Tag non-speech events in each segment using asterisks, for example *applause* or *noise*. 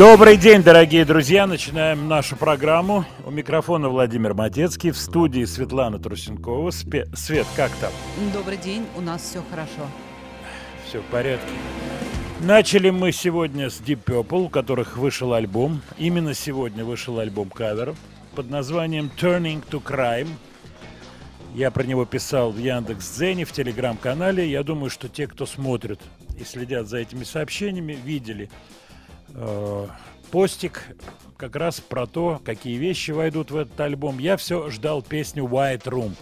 Добрый день, дорогие друзья. Начинаем нашу программу. У микрофона Владимир Матецкий, в студии Светлана Трусенкова. Спе- Свет, как там? Добрый день, у нас все хорошо. Все в порядке. Начали мы сегодня с Deep Purple, у которых вышел альбом. Именно сегодня вышел альбом каверов под названием Turning to Crime. Я про него писал в Яндекс.Дзене, в Телеграм-канале. Я думаю, что те, кто смотрит и следят за этими сообщениями, видели э, постик как раз про то, какие вещи войдут в этот альбом. Я все ждал песню White Room.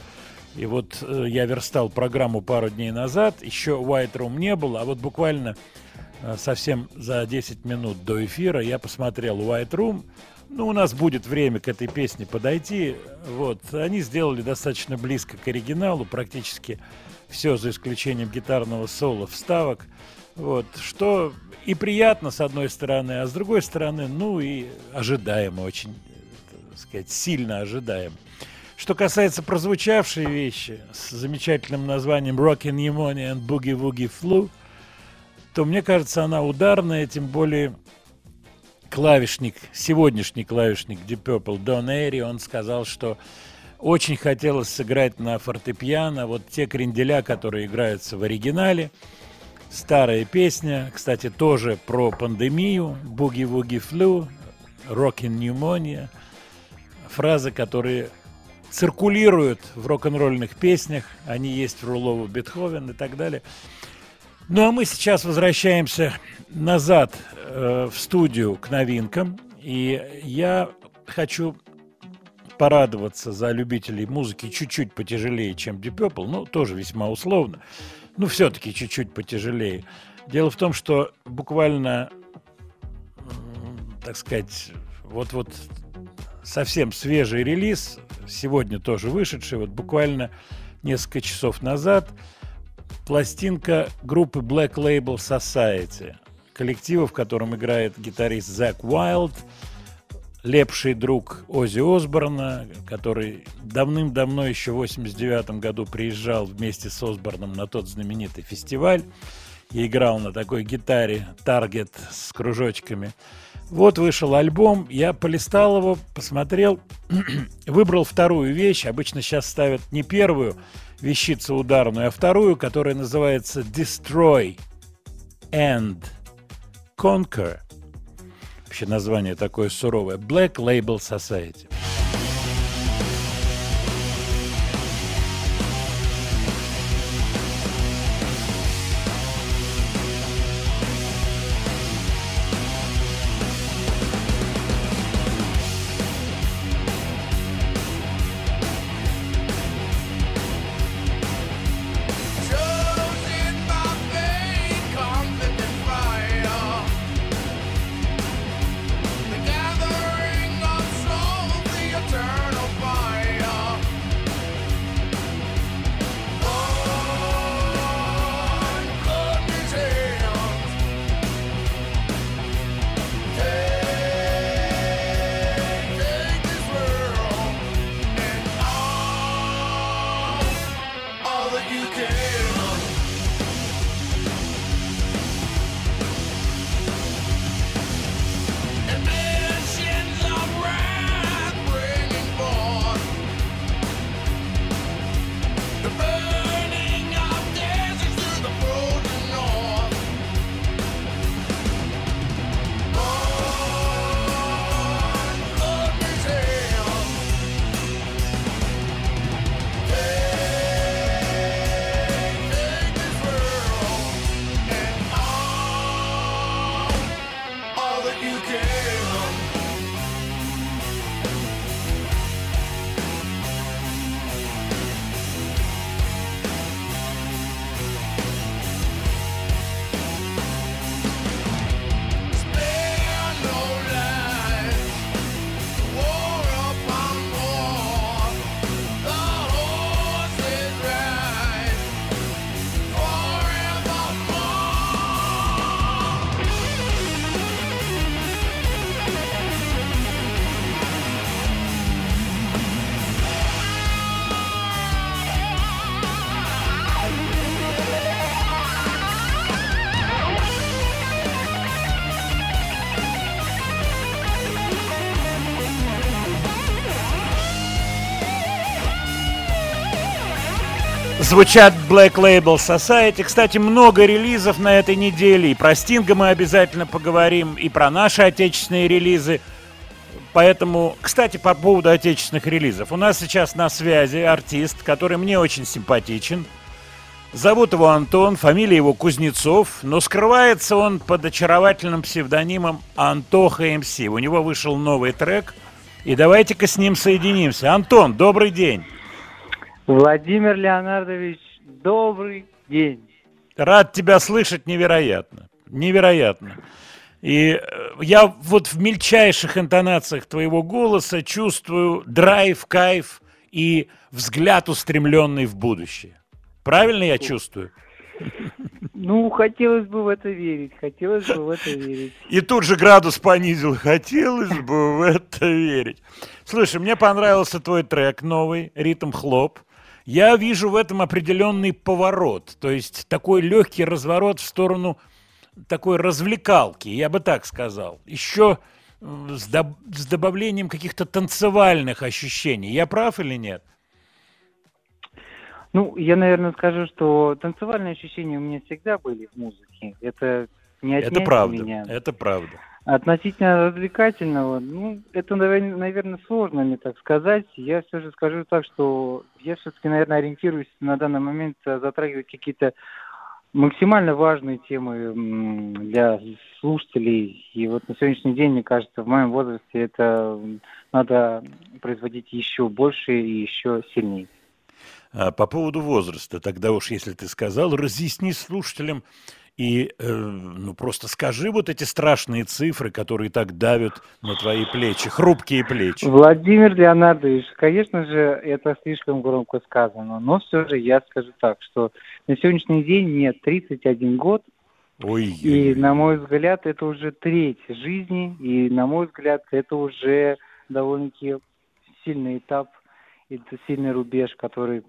И вот э, я верстал программу пару дней назад, еще White Room не было, а вот буквально э, совсем за 10 минут до эфира я посмотрел White Room. Ну, у нас будет время к этой песне подойти. Вот, они сделали достаточно близко к оригиналу, практически все за исключением гитарного соло, вставок. Вот, что и приятно с одной стороны, а с другой стороны, ну и ожидаемо очень, э, так сказать, сильно ожидаемо. Что касается прозвучавшей вещи с замечательным названием Rockin' Pneumonia and Boogie Woogie Flu, то мне кажется, она ударная, тем более клавишник, сегодняшний клавишник Deep Purple Дон Эри, он сказал, что очень хотелось сыграть на фортепиано вот те кренделя, которые играются в оригинале. Старая песня, кстати, тоже про пандемию, Woogie Flu, Rockin' Pneumonia, фразы, которые циркулируют в рок-н-ролльных песнях, они есть в Рулову Бетховен и так далее. Ну а мы сейчас возвращаемся назад э, в студию к новинкам. И я хочу порадоваться за любителей музыки чуть-чуть потяжелее, чем Deep Purple, ну, тоже весьма условно, но все-таки чуть-чуть потяжелее. Дело в том, что буквально так сказать, вот-вот совсем свежий релиз, сегодня тоже вышедший, вот буквально несколько часов назад, пластинка группы Black Label Society, коллектива, в котором играет гитарист Зак Уайлд, лепший друг Ози Осборна, который давным-давно, еще в 89 году приезжал вместе с Осборном на тот знаменитый фестиваль и играл на такой гитаре Target с кружочками. Вот вышел альбом, я полистал его, посмотрел, *clears throat* выбрал вторую вещь. Обычно сейчас ставят не первую вещицу ударную, а вторую, которая называется Destroy and Conquer. Вообще название такое суровое. Black Label Society. Звучат Black Label Society. Кстати, много релизов на этой неделе. И про Стинга мы обязательно поговорим, и про наши отечественные релизы. Поэтому, кстати, по поводу отечественных релизов. У нас сейчас на связи артист, который мне очень симпатичен. Зовут его Антон, фамилия его Кузнецов, но скрывается он под очаровательным псевдонимом Антоха МС. У него вышел новый трек, и давайте-ка с ним соединимся. Антон, добрый день. Владимир Леонардович, добрый день. Рад тебя слышать невероятно. Невероятно. И э, я вот в мельчайших интонациях твоего голоса чувствую драйв, кайф и взгляд, устремленный в будущее. Правильно я чувствую? Ну, хотелось бы в это верить, хотелось бы в это верить. *laughs* И тут же градус понизил. Хотелось бы в это верить. Слушай, мне понравился твой трек новый, «Ритм хлоп». Я вижу в этом определенный поворот, то есть такой легкий разворот в сторону такой развлекалки, я бы так сказал. Еще э, с, доб- с добавлением каких-то танцевальных ощущений. Я прав или нет? Ну, я, наверное, скажу, что танцевальные ощущения у меня всегда были в музыке. Это не отнять Это правда. меня. Это правда. Относительно развлекательного, ну, это, наверное, сложно мне так сказать. Я все же скажу так, что я все-таки, наверное, ориентируюсь на данный момент э, затрагивать какие-то максимально важные темы для слушателей. И вот на сегодняшний день, мне кажется, в моем возрасте это надо производить еще больше и еще сильнее. А, По поводу возраста, тогда уж, если ты сказал, разъясни слушателям И, э, ну, просто скажи вот эти страшные цифры, которые так давят на твои плечи, хрупкие плечи. Владимир Леонардович, конечно же, это слишком громко сказано, но все же я скажу так, что на сегодняшний день мне 31 год, Ой, и, на мой взгляд, это уже треть жизни, и, на мой взгляд, это уже довольно-таки сильный этап, это сильный рубеж, который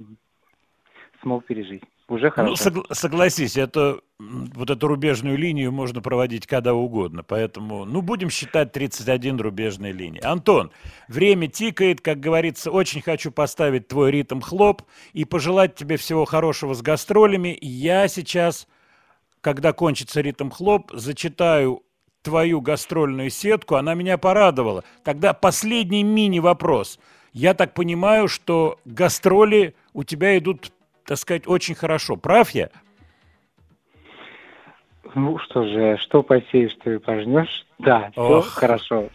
смог пережить. Уже Ну, хорошо. согла- согласись, это, вот эту рубежную линию можно проводить когда угодно, поэтому, ну, будем считать 31 рубежной линии. Антон, время тикает, как говорится, очень хочу поставить твой ритм хлоп и пожелать тебе всего хорошего с гастролями. Я сейчас, когда кончится ритм хлоп, зачитаю твою гастрольную сетку, она меня порадовала. Тогда последний мини-вопрос. Я так понимаю, что гастроли у тебя идут, так сказать, очень хорошо. Прав я? Ну что же, что посеешь, что и пожнешь. Да, все Ох. хорошо.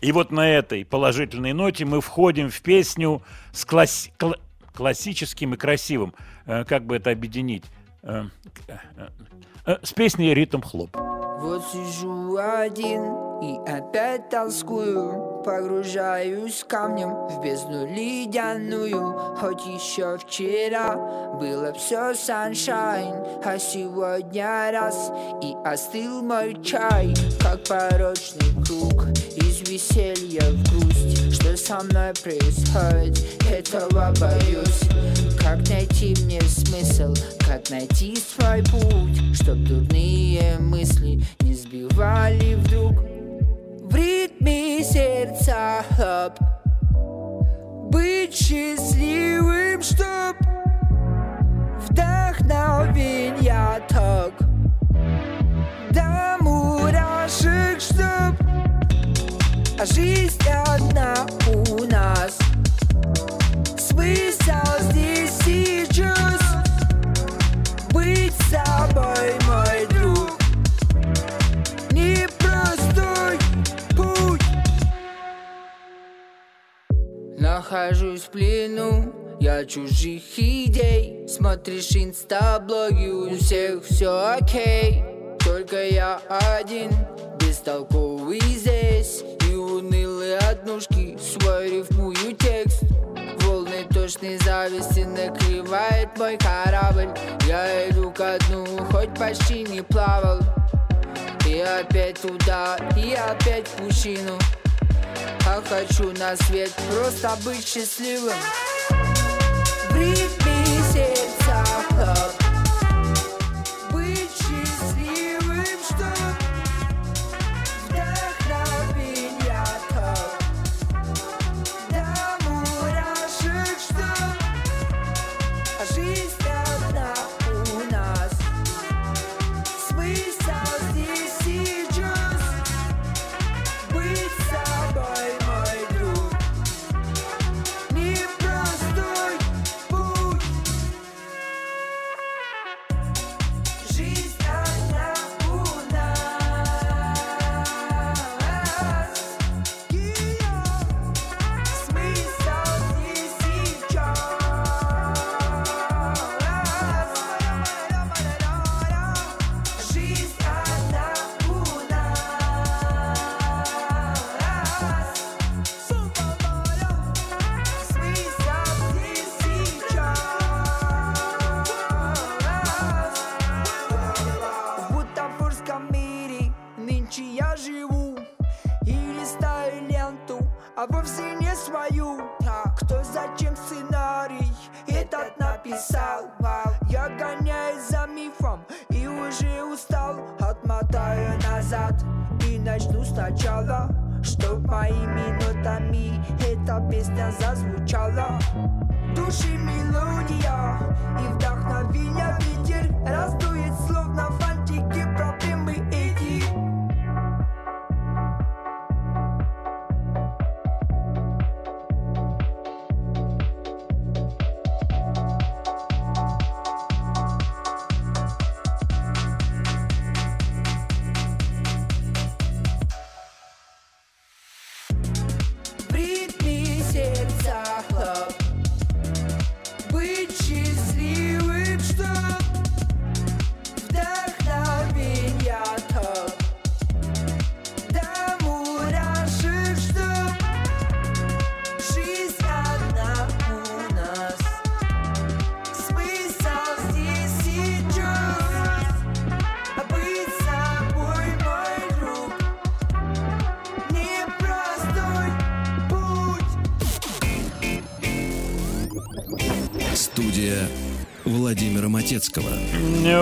И вот на этой положительной ноте мы входим в песню с класс- кла- классическим и красивым. Э, Как бы это объединить? Э, э, С песней «Ритм хлоп». Вот сижу один и опять тоскую Погружаюсь камнем в бездну ледяную. Хоть еще вчера было все саншайн А сегодня раз и остыл мой чай. Как порочный круг из веселья в грусть. Что со мной происходит, этого боюсь. Как найти мне смысл, как найти свой путь? Чтоб дурные мысли не сбивали вдруг ритме сердца хлоп Быть счастливым, чтоб Вдохновенья ток До мурашек, чтоб А жизнь одна у нас. Смысл здесь сейчас Быть собой, Нахожусь в плену. Я чужих идей. Смотришь инстаблоги, у всех все окей. Только я один, бестолковый здесь. И унылые однушки, свой рифмую текст. Волны тошной зависти накрывает мой корабль. Я иду ко дну, хоть почти не плавал. И опять туда, и опять в пучину А хочу на свет просто быть счастливым. В ритме сердца а вовсе не свою. Кто зачем сценарий этот написал? Я гоняюсь за мифом и уже устал. Отмотаю назад и начну сначала Чтоб моими нотами эта песня зазвучала. Души мелодия и вдохновение ветер Раздует словно фантики проблемы Студия Владимира Матецкого.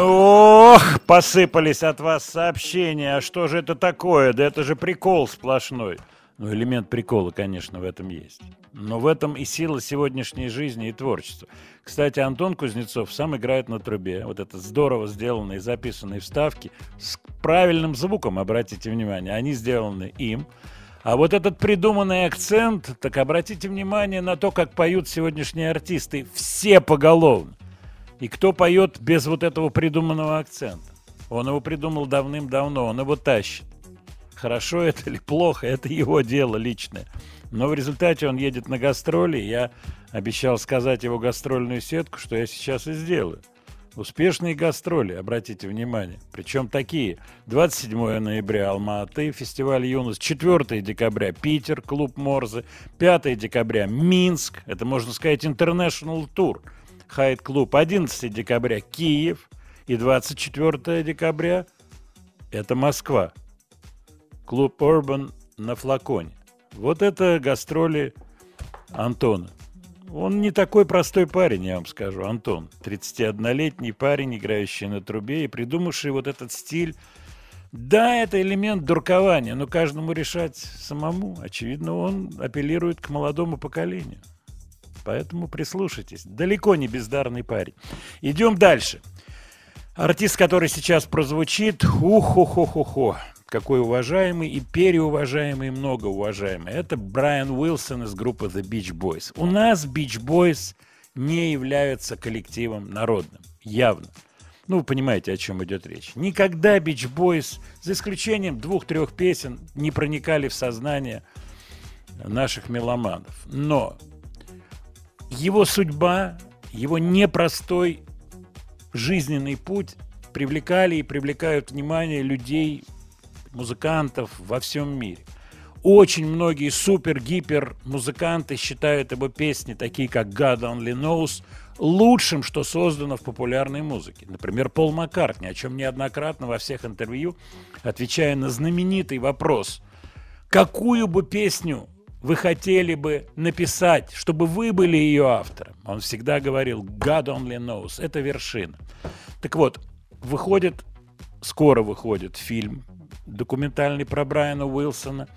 Ох, посыпались от вас сообщения. А что же это такое? Да это же прикол сплошной. Ну, элемент прикола, конечно, в этом есть. Но в этом и сила сегодняшней жизни и творчества. Кстати, Антон Кузнецов сам играет на трубе. Вот это здорово сделанные записанные вставки с правильным звуком, обратите внимание. Они сделаны им. А вот этот придуманный акцент, так обратите внимание на то, как поют сегодняшние артисты. Все поголовно. И кто поет без вот этого придуманного акцента? Он его придумал давным-давно, он его тащит. Хорошо это или плохо, это его дело личное. Но в результате он едет на гастроли. Я обещал сказать его гастрольную сетку, что я сейчас и сделаю. Успешные гастроли, обратите внимание. Причем такие. 27 ноября Алма-Аты, фестиваль «Юность». 4 декабря Питер, клуб Морзе. 5 декабря Минск. Это, можно сказать, International Тур. Хайт клуб. 11 декабря Киев. И 24 декабря это Москва. Клуб Urban на флаконе. Вот это гастроли Антона. Он не такой простой парень, я вам скажу, Антон. 31-летний парень, играющий на трубе и придумавший вот этот стиль. Да, это элемент дуркования, но каждому решать самому. Очевидно, он апеллирует к молодому поколению. Поэтому прислушайтесь. Далеко не бездарный парень. Идем дальше. Артист, который сейчас прозвучит, ухо-хо-хо-хо какой уважаемый и переуважаемый, и многоуважаемый. Это Брайан Уилсон из группы The Beach Boys. У нас Beach Boys не являются коллективом народным, явно. Ну, вы понимаете, о чем идет речь. Никогда Beach Boys, за исключением двух-трех песен, не проникали в сознание наших меломанов. Но его судьба, его непростой жизненный путь привлекали и привлекают внимание людей музыкантов во всем мире. Очень многие супер-гипер музыканты считают его песни, такие как God Only Knows, лучшим, что создано в популярной музыке. Например, Пол Маккартни, о чем неоднократно во всех интервью, отвечая на знаменитый вопрос, какую бы песню вы хотели бы написать, чтобы вы были ее автором? Он всегда говорил, God Only Knows, это вершина. Так вот, выходит, скоро выходит фильм документальный про Брайана Уилсона.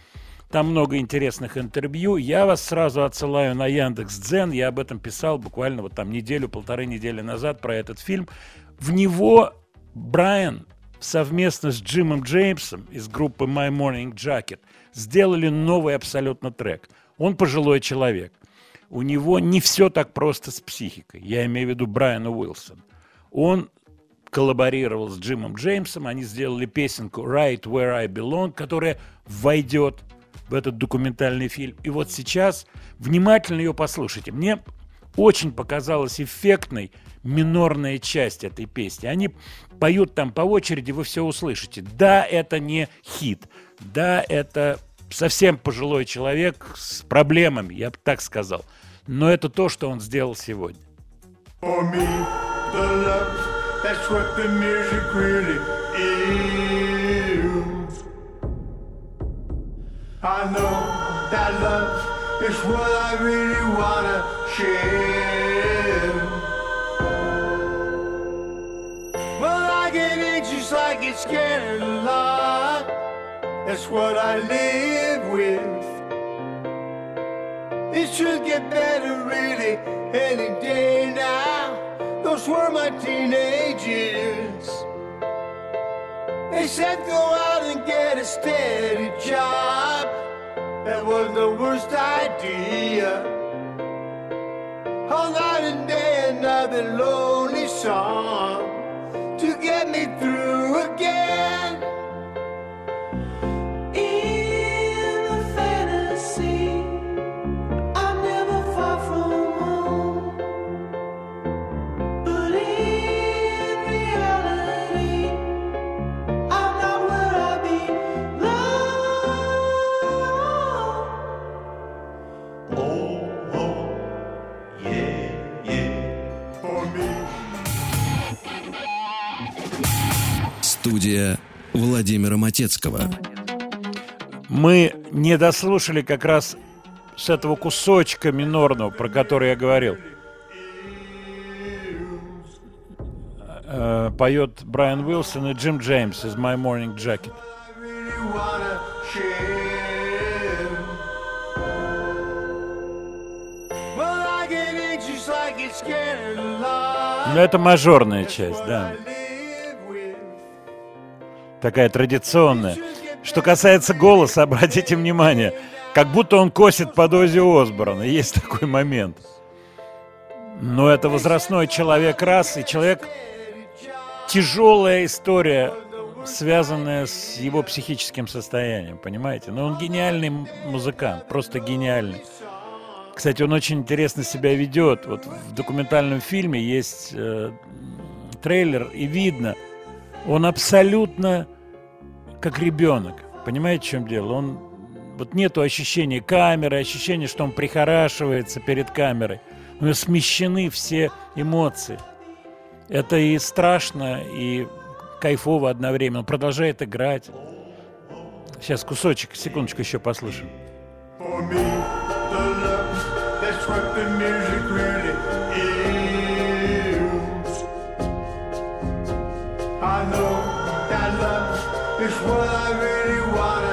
Там много интересных интервью. Я вас сразу отсылаю на Яндекс Дзен. Я об этом писал буквально вот там неделю, полторы недели назад про этот фильм. В него Брайан совместно с Джимом Джеймсом из группы My Morning Jacket сделали новый абсолютно трек. Он пожилой человек. У него не все так просто с психикой. Я имею в виду Брайана Уилсона. Он коллаборировал с Джимом Джеймсом, они сделали песенку «Right Where I Belong», которая войдет в этот документальный фильм. И вот сейчас внимательно ее послушайте. Мне очень показалась эффектной минорная часть этой песни. Они поют там по очереди, вы все услышите. Да, это не хит. Да, это совсем пожилой человек с проблемами, я бы так сказал. Но это то, что он сделал сегодня. For me, the love, that's what the music really is. I know that love is what I really wanna share. Well, I get anxious, I get scared a lot. That's what I live with. It should get better really any day now. Those were my teenage years. They said go out and get a steady job. That was the worst idea. All night and day another lonely song Студия Владимира Матецкого. Мы не дослушали как раз с этого кусочка минорного, про который я говорил. э, поет Брайан Уилсон и Джим Джеймс из My Morning Jacket. lot. Ну, это мажорная часть, да. Такая традиционная. Что касается голоса, *laughs* обратите внимание, как будто он косит под Оззи Осборна. Есть такой момент. Но это возрастной человек раз, и человек... Тяжелая история, связанная с его психическим состоянием, понимаете? Но он гениальный музыкант, просто гениальный. Кстати, он очень интересно себя ведет. Вот в документальном фильме есть э, трейлер, и видно, он абсолютно как ребенок. Понимаете, в чем дело? Он вот нету ощущения камеры, ощущения, что он прихорашивается перед камерой. У него смещены все эмоции. Это и страшно, и кайфово одновременно. Он продолжает играть. Сейчас кусочек, секундочку еще послушаем. What I really wanna.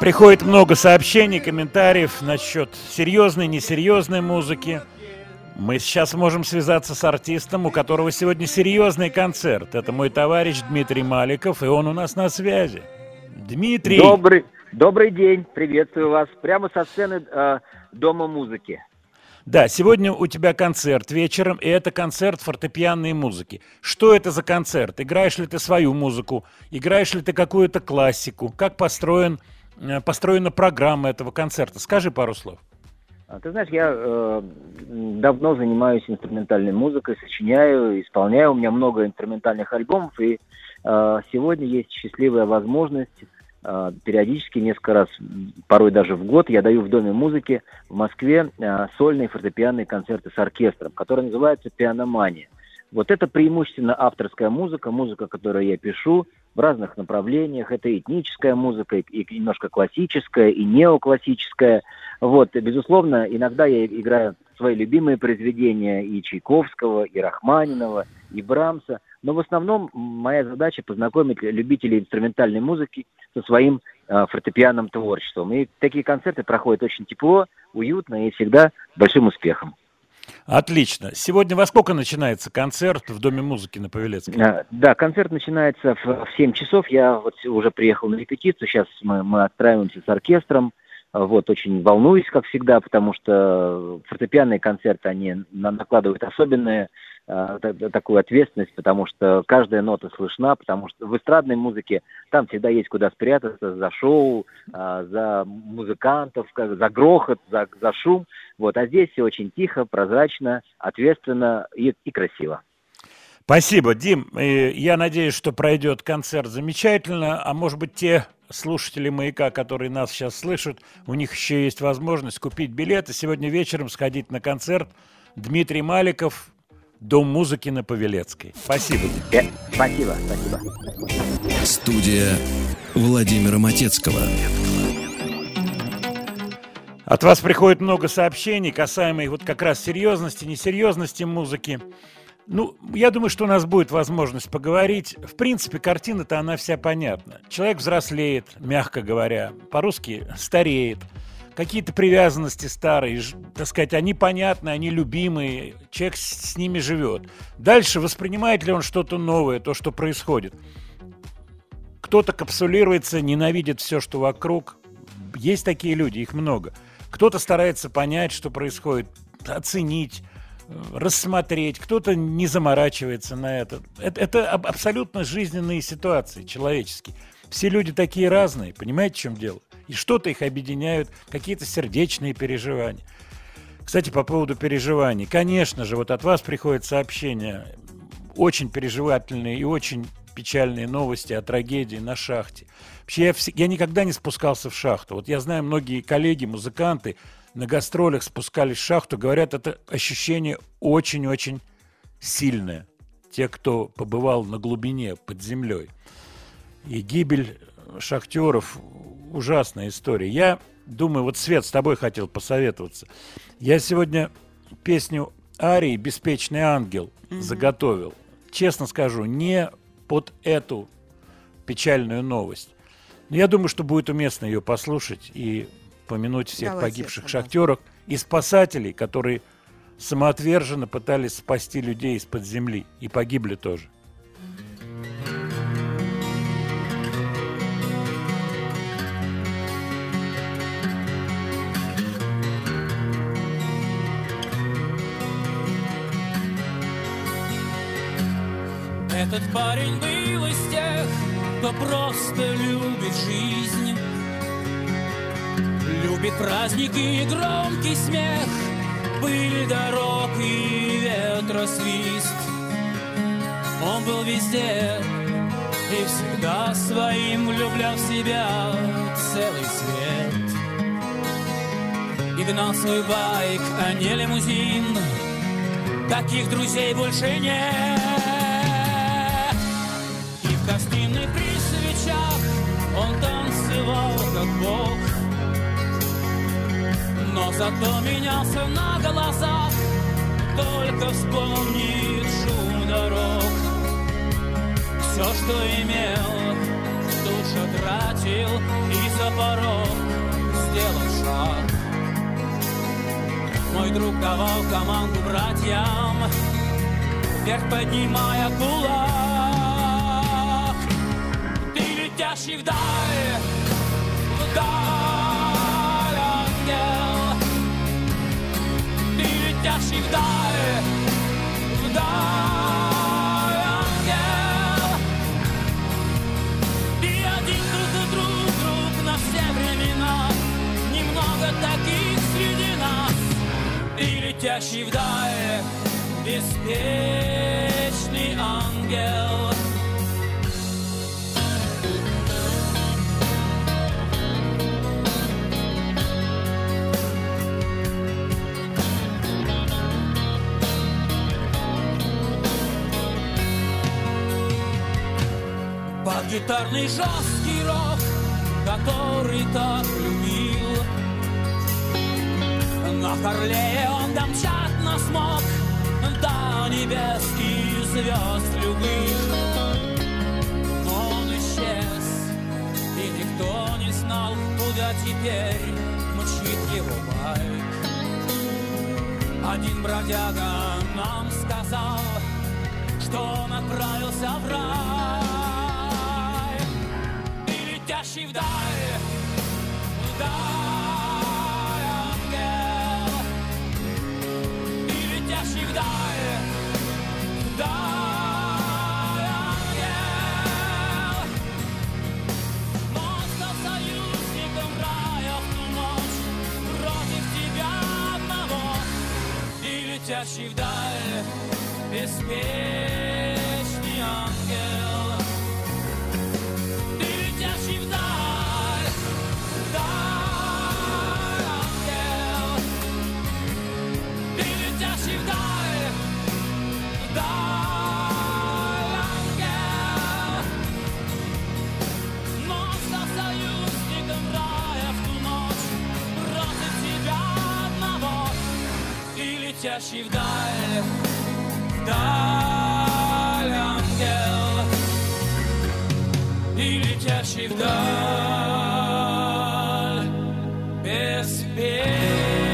Приходит много сообщений, комментариев насчет серьезной, несерьезной музыки. Мы сейчас можем связаться с артистом, у которого сегодня серьезный концерт. Это мой товарищ Дмитрий Маликов, и он у нас на связи. Дмитрий, Добрый, добрый день, приветствую вас. Прямо со сцены э, Дома музыки. Да, сегодня у тебя концерт вечером, и это концерт фортепианной музыки. Что это за концерт? Играешь ли ты свою музыку? Играешь ли ты какую-то классику? Как построен, э, построена программа этого концерта? Скажи пару слов. А, Ты знаешь, я э, давно занимаюсь инструментальной музыкой, сочиняю, исполняю. У меня много инструментальных альбомов, и э, сегодня есть счастливая возможность периодически, несколько раз, порой даже в год, я даю в Доме музыки в Москве э, сольные фортепианные концерты с оркестром, которые называются «Пианомания». Вот это преимущественно авторская музыка, музыка, которую я пишу в разных направлениях. Это этническая музыка, и немножко классическая, и неоклассическая. Вот, безусловно, иногда я играю свои любимые произведения и Чайковского, и Рахманинова, и Брамса. Но в основном моя задача познакомить любителей инструментальной музыки со своим э, фортепианным творчеством. И такие концерты проходят очень тепло, уютно и всегда большим успехом. Отлично. Сегодня во сколько начинается концерт в Доме музыки на Павелецкой? А, Да, концерт начинается в, в 7 часов. Я вот уже приехал на репетицию. Сейчас мы, мы отправимся с оркестром. А, Вот, очень волнуюсь, как всегда, потому что фортепианные концерты, они на- накладывают та- такую ответственность, потому что каждая нота слышна, потому что в эстрадной музыке там всегда есть куда спрятаться за шоу, а, за музыкантов, за грохот, за, за шум. Вот, а здесь все очень тихо, прозрачно, ответственно и, и красиво. Спасибо, Дим. Э, Я надеюсь, что пройдет концерт замечательно. А может быть, те слушатели «Маяка», которые нас сейчас слышат, у них еще есть возможность купить билеты. Сегодня вечером сходить на концерт. Дмитрий Маликов, Дом музыки на Павелецкой. Спасибо. Э, Спасибо, спасибо. Студия Владимира Матецкого. От вас приходит много сообщений, касаемых вот как раз серьезности, несерьезности музыки. Ну, я думаю, что у нас будет возможность поговорить. В принципе, картина-то она вся понятна. Человек взрослеет, мягко говоря, по-русски стареет. Какие-то привязанности старые, так сказать, они понятны, они любимые, человек с, ними живет. Дальше воспринимает ли он что-то новое, то, что происходит? Кто-то капсулируется, ненавидит все, что вокруг. Есть такие люди, их много. Кто-то старается понять, что происходит, оценить, э, рассмотреть. Кто-то не заморачивается на это. Это, это аб- абсолютно жизненные ситуации, человеческие. Все люди такие разные, понимаете, в чем дело? И что-то их объединяют, какие-то сердечные переживания. Кстати, по поводу переживаний. Конечно же, вот от вас приходят сообщения, очень переживательные и очень печальные новости о трагедии на шахте. Вообще, я, вс- я никогда не спускался в шахту. Вот я знаю, многие коллеги, музыканты на гастролях спускались в шахту, говорят, это ощущение очень-очень сильное. Те, кто побывал на глубине, под землей. И гибель шахтеров – ужасная история. Я думаю, вот Свет, с тобой хотел посоветоваться. Я сегодня песню Арии «Беспечный ангел» заготовил. Честно скажу, не под эту печальную новость. Но я думаю, что будет уместно ее послушать и помянуть всех Давайте, погибших шахтеров и спасателей, которые самоотверженно пытались спасти людей из-под земли и погибли тоже. Этот парень был из тех, кто просто любит жизнь. Любит праздники и громкий смех. Пыль дорог и ветросвист Он был везде и всегда своим влюблял в себя целый свет. И гнал свой байк, а не лимузин Таких друзей больше нет свечах Он танцевал как бог. Но зато менялся на глазах Только вспомнит шум дорог. Все, что имел, же тратил И за порог сделал шаг. Мой друг давал команду братьям, вверх поднимая кулак. Ты летящий вдаль, вдаль, ангел. Ты летящий вдаль, вдаль, ангел. И один друг друг, друг на все времена. Немного таких среди нас И летящий вдаль Беспечный ангел Под гитарный жесткий рок, который так любил. На Харлее он домчат смог До небес и звезд любых. Он исчез, и никто не знал Куда теперь мчит его байк. Один бродяга нам сказал Что он отправился в рай летящий вдаль. Вдаль, ангел. И летящий вдаль. Вдаль, ангел. Он стал союзником рая в ту ночь Против тебя одного. И летящий вдаль Беспечный ангел летящий вдаль, вдаль, ангел и летящий вдаль беспечный.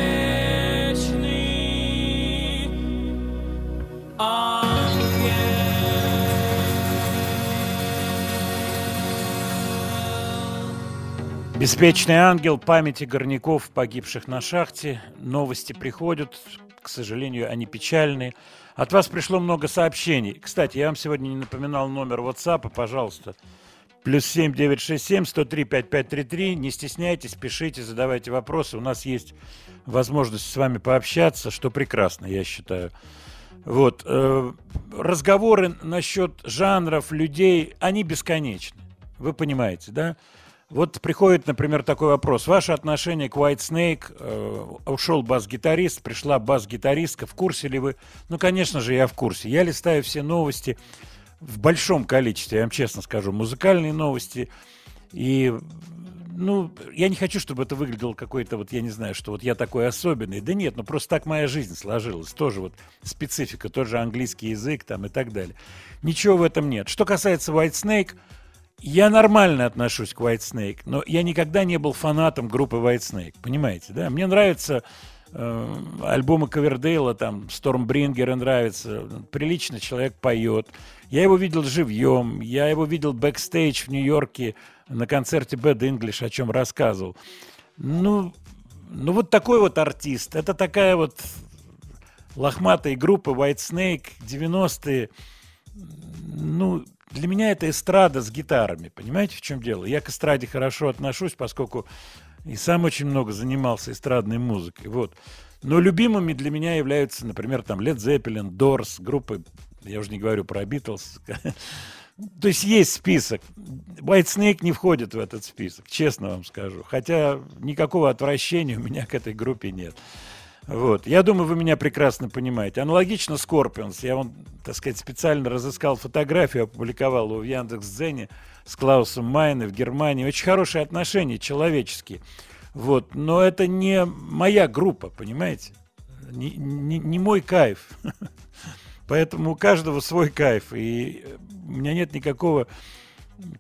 Беспечный ангел памяти горняков, погибших на шахте. Новости приходят, к сожалению, они печальные. От вас пришло много сообщений. Кстати, я вам сегодня не напоминал номер WhatsApp, пожалуйста. Плюс 7 967 103 5533. Не стесняйтесь, пишите, задавайте вопросы. У нас есть возможность с вами пообщаться, что прекрасно, я считаю. Вот. э, Разговоры насчет жанров, людей, они бесконечны. Вы понимаете, да? Вот приходит, например, такой вопрос. Ваше отношение к White Snake? Э, ушел бас-гитарист, пришла бас-гитаристка. В курсе ли вы? Ну, конечно же, я в курсе. Я листаю все новости в большом количестве, я вам честно скажу, музыкальные новости. И ну, я не хочу, чтобы это выглядело какой-то, вот я не знаю, что вот я такой особенный. Да нет, ну просто так моя жизнь сложилась. Тоже вот специфика, тот же английский язык там и так далее. Ничего в этом нет. Что касается White Snake, я нормально отношусь к White Snake, но я никогда не был фанатом группы White Snake, понимаете, да? Мне нравятся э, альбомы Ковердейла, там, Stormbringer а нравится, прилично человек поет. Я его видел живьем, я его видел бэкстейдж в Нью-Йорке на концерте Bad English, о чем рассказывал. Ну, ну вот такой вот артист, это такая вот лохматая группа Whitesnake, 90-е, ну, для меня это эстрада с гитарами. Понимаете, в чем дело? Я к эстраде хорошо отношусь, поскольку и сам очень много занимался эстрадной музыкой. Вот. Но любимыми для меня являются, например, там Led Zeppelin, Doors, группы, я уже не говорю про Beatles. *laughs* То есть есть список. White Snake не входит в этот список, честно вам скажу. Хотя никакого отвращения у меня к этой группе нет. Вот. Я думаю, вы меня прекрасно понимаете. Аналогично Scorpions. Я вам, так сказать, специально разыскал фотографию, опубликовал его в Яндекс.Дзене с Клаусом Майне в Германии. Очень хорошие отношения, человеческие. Вот. Но это не моя группа, понимаете? Не, не- не мой кайф. *laughs* Поэтому у каждого свой кайф. И у меня нет никакого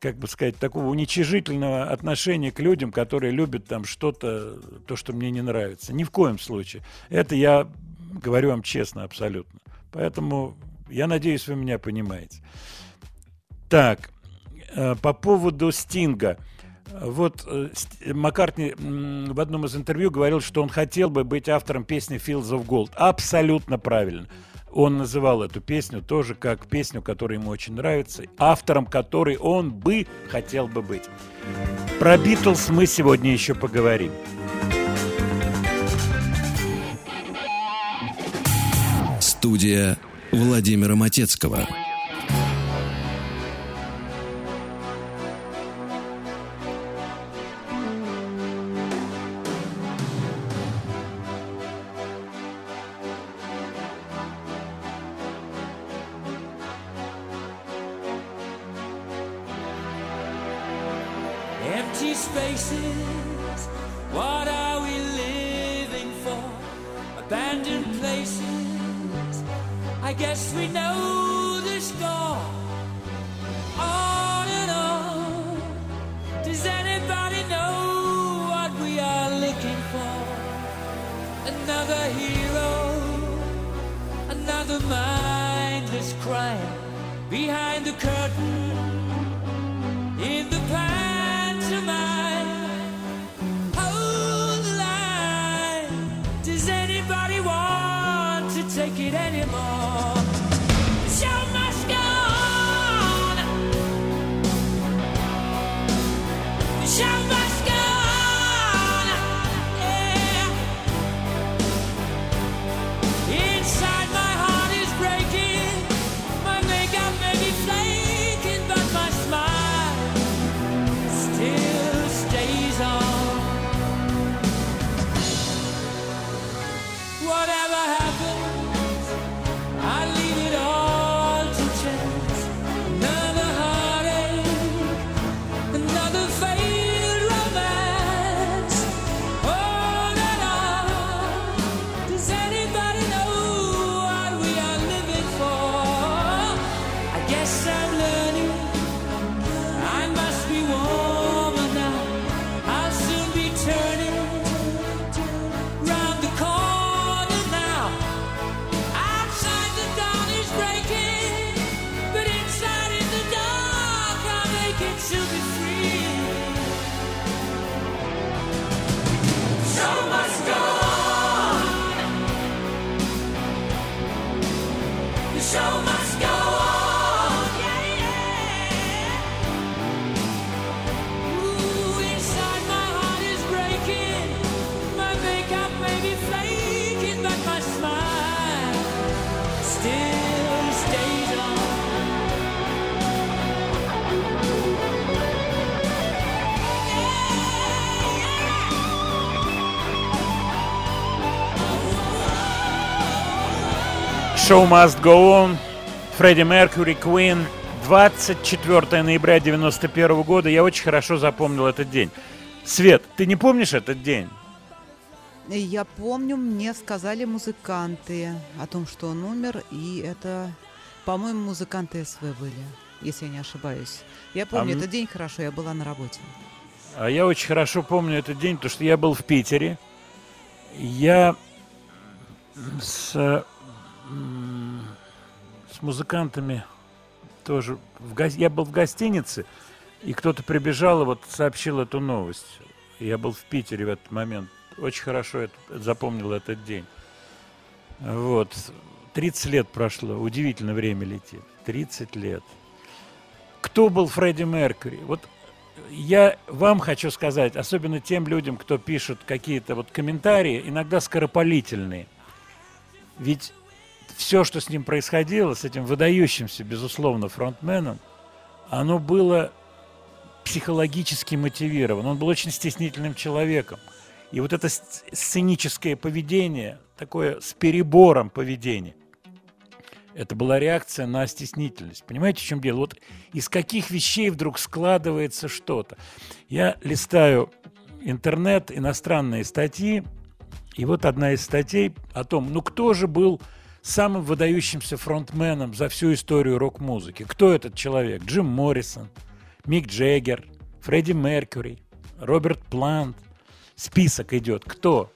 как бы сказать, такого уничижительного отношения к людям, которые любят там что-то, то, что мне не нравится. Ни в коем случае. Это я говорю вам честно абсолютно. Поэтому я надеюсь, вы меня понимаете. Так, э, по поводу Стинга. Вот э, Маккартни в одном из интервью говорил, что он хотел бы быть автором песни Fields of Gold. Абсолютно правильно. Он называл эту песню тоже как песню, которая ему очень нравится, автором которой он бы хотел бы быть. Про Битлз мы сегодня еще поговорим. Студия Владимира Матецкого. Show must go on. Фредди Меркьюри, Queen. 24 ноября 91 года. Я очень хорошо запомнил этот день. Свет, ты не помнишь этот день? Я помню, мне сказали музыканты о том, что он умер, и это, по-моему, музыканты СВ были, если я не ошибаюсь. Я помню м- этот день хорошо, я была на работе. А я очень хорошо помню этот день, потому что я был в Питере. Я с, музыкантами тоже... В гос- Я был в гостинице, и кто-то прибежал и вот сообщил эту новость. Я был в Питере в этот момент. Очень хорошо это- запомнил этот день. Вот. 30 лет прошло. Удивительно время летит. 30 лет. Кто был Фредди Меркьюри? Вот я вам хочу сказать, особенно тем людям, кто пишет какие-то вот комментарии, иногда скоропалительные. Ведь все, что с ним происходило, с этим выдающимся, безусловно, фронтменом, оно было психологически мотивировано. Он был очень стеснительным человеком. И вот это сценическое поведение, такое с перебором поведение, это была реакция на стеснительность. Понимаете, в чем дело? Вот из каких вещей вдруг складывается что-то. Я листаю интернет, иностранные статьи, и вот одна из статей о том, ну кто же был самым выдающимся фронтменом за всю историю рок-музыки? Кто этот человек? Джим Моррисон, Мик Джеггер, Фредди Меркьюри, Роберт Плант. Список идет. Кто?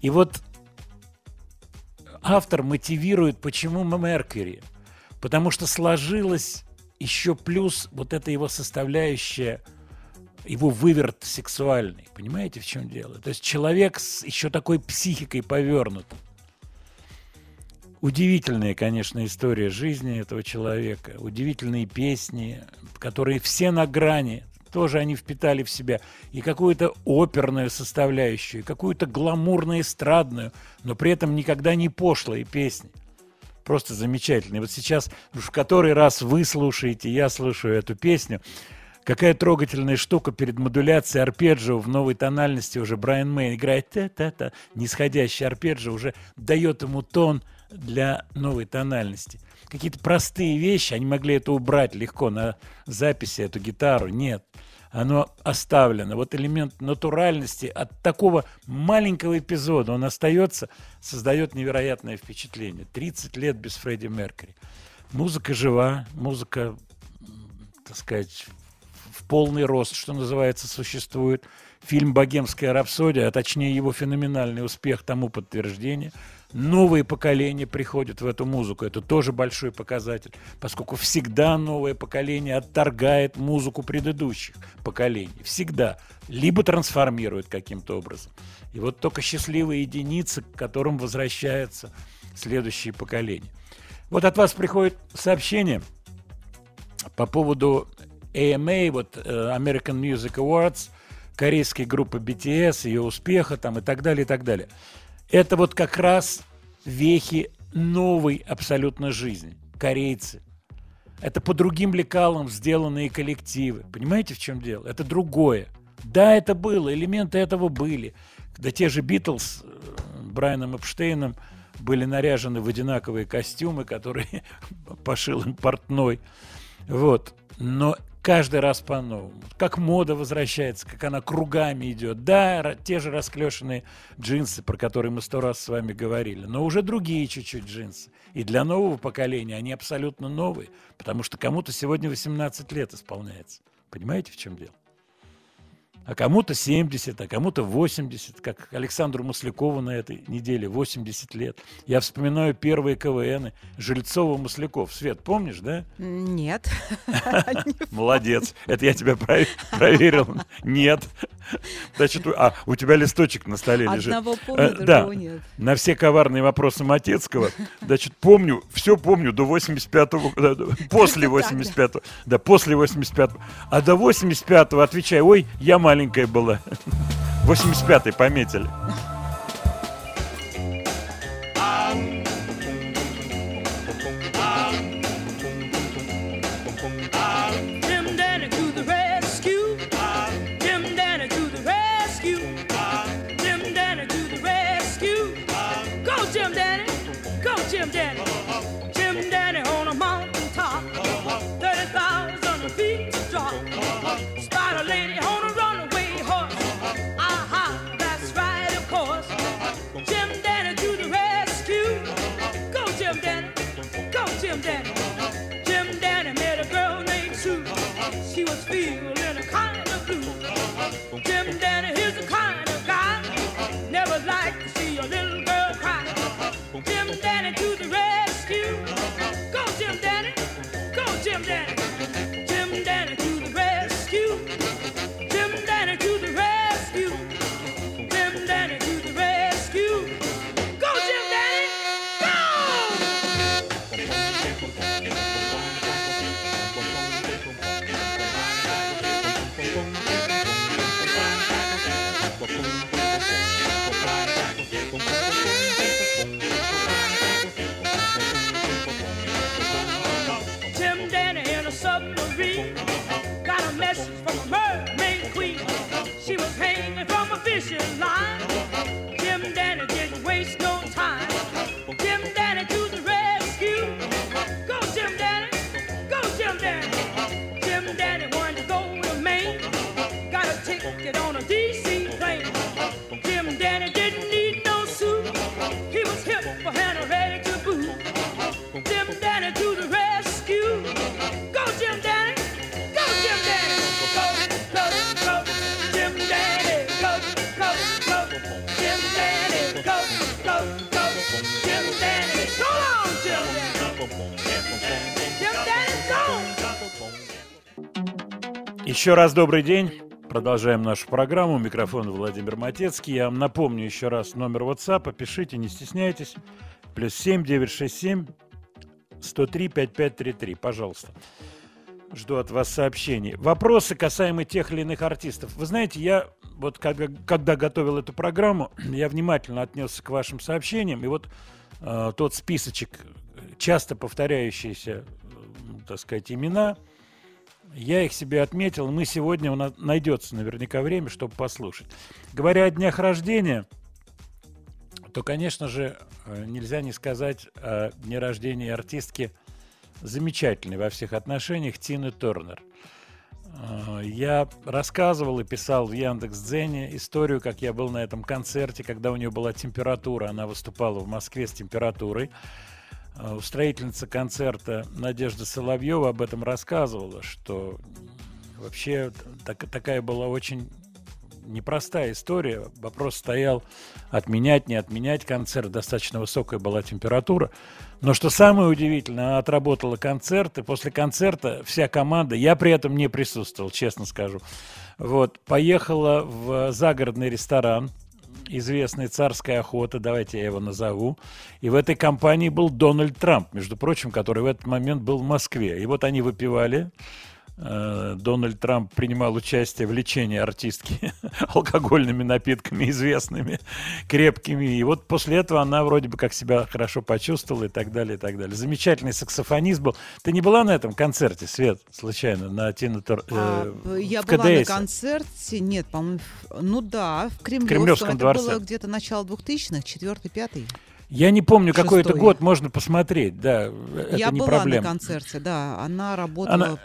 И вот автор мотивирует, почему Меркьюри. Потому что сложилась еще плюс вот эта его составляющая, его выверт сексуальный. Понимаете, в чем дело? То есть человек с еще такой психикой повернутым. Удивительная, конечно, история жизни этого человека. Удивительные песни, которые все на грани. Тоже они впитали в себя и какую-то оперную составляющую, и какую-то гламурно-эстрадную, но при этом никогда не пошлые песни. Просто замечательные. Вот сейчас уж в который раз вы слушаете, я слушаю эту песню. Какая трогательная штука перед модуляцией арпеджио в новой тональности уже Брайан Мэй играет та-та-та, нисходящий арпеджио уже дает ему тон для новой тональности. Какие-то простые вещи, они могли это убрать легко на записи, эту гитару. Нет, оно оставлено. Вот элемент натуральности от такого маленького эпизода он остается, создает невероятное впечатление. 30 лет без Фредди Меркьюри. Музыка жива, музыка, так сказать, в полный рост, что называется, существует. Фильм «Богемская рапсодия», а точнее его феноменальный успех тому подтверждение. Новые поколения приходят в эту музыку. Это тоже большой показатель, поскольку всегда новое поколение отторгает музыку предыдущих поколений. Всегда. Либо трансформирует каким-то образом. И вот только счастливые единицы, к которым возвращаются следующие поколения. Вот от вас приходит сообщение по поводу AMA, вот э, American Music Awards, корейской группы BTS, ее успеха там и так далее, и так далее. Это вот как раз вехи новой абсолютно жизни. Корейцы. Это по другим лекалам сделанные коллективы. Понимаете, в чем дело? Это другое. Да, это было, элементы этого были. Да те же Битлз э, Брайаном Эпштейном были наряжены в одинаковые костюмы, которые *laughs* пошил им портной. Вот. Но каждый раз по-новому. Как мода возвращается, как она кругами идет. Да, те же расклешенные джинсы, про которые мы сто раз с вами говорили, но уже другие чуть-чуть джинсы. И для нового поколения они абсолютно новые, потому что кому-то сегодня 18 лет исполняется. Понимаете, в чем дело? А кому-то 70, а кому-то 80, как Александру Маслякову на этой неделе 80 лет. Я вспоминаю первые КВНы Жильцова-Масляков. Свет, помнишь, да? Нет. *laughs* Молодец. Это я тебя прове- проверил. Нет. Значит, а, у тебя листочек на столе лежит. Одного помню, Э, да. другого нет. На все коварные вопросы Матецкого. Значит, помню, все помню до 85-го, да, да, после 85-го. Да, после 85-го. А до 85-го отвечай, ой, я маленькая была. 85-й пометили. Еще раз добрый день. Продолжаем нашу программу. Микрофон Владимир Матецкий. Я вам напомню еще раз номер WhatsApp. Пишите, не стесняйтесь. Плюс 7 967 103 5533. Пожалуйста. Жду от вас сообщений. Вопросы касаемо тех или иных артистов. Вы знаете, я вот когда, когда готовил эту программу, *clears throat* я внимательно отнесся к вашим сообщениям. И вот э, тот списочек, часто повторяющиеся, э, так сказать, имена, я их себе отметил. Мы сегодня, у нас найдется наверняка время, чтобы послушать. Говоря о днях рождения, то, конечно же, э, нельзя не сказать о дне рождения артистки замечательной во всех отношениях Тины Тернер. Э, Я рассказывал и писал в Яндекс.Дзене историю, как я был на этом концерте, когда у нее была температура. Она выступала в Москве с температурой. Э, Устроительница концерта Надежда Соловьева об этом рассказывала, что вообще так- такая была очень непростая история. Вопрос стоял отменять, не отменять концерт. Достаточно высокая была температура. Но что самое удивительное, она отработала концерт, и после концерта вся команда, я при этом не присутствовал, честно скажу, вот, поехала в загородный ресторан, известный «Царская охота», давайте я его назову. И в этой компании был Дональд Трамп, между прочим, который в этот момент был в Москве. И вот они выпивали. Э, Дональд Трамп принимал участие в лечении артистки *laughs* алкогольными напитками известными, крепкими. И вот после этого она вроде бы как себя хорошо почувствовала и так далее, и так далее. Замечательный саксофонист был. Ты не была на этом концерте, Свет, случайно, на Тину Тор- э, А, я была на концерте, нет, по-моему, ну да, в Кремлевском. Кремлевском это дворце. было где-то начало 2000-х, четвертый, пятый. Я не помню, какой это Шестой. год, можно посмотреть, да, это я не была проблема. на концерте, да, она работала Она-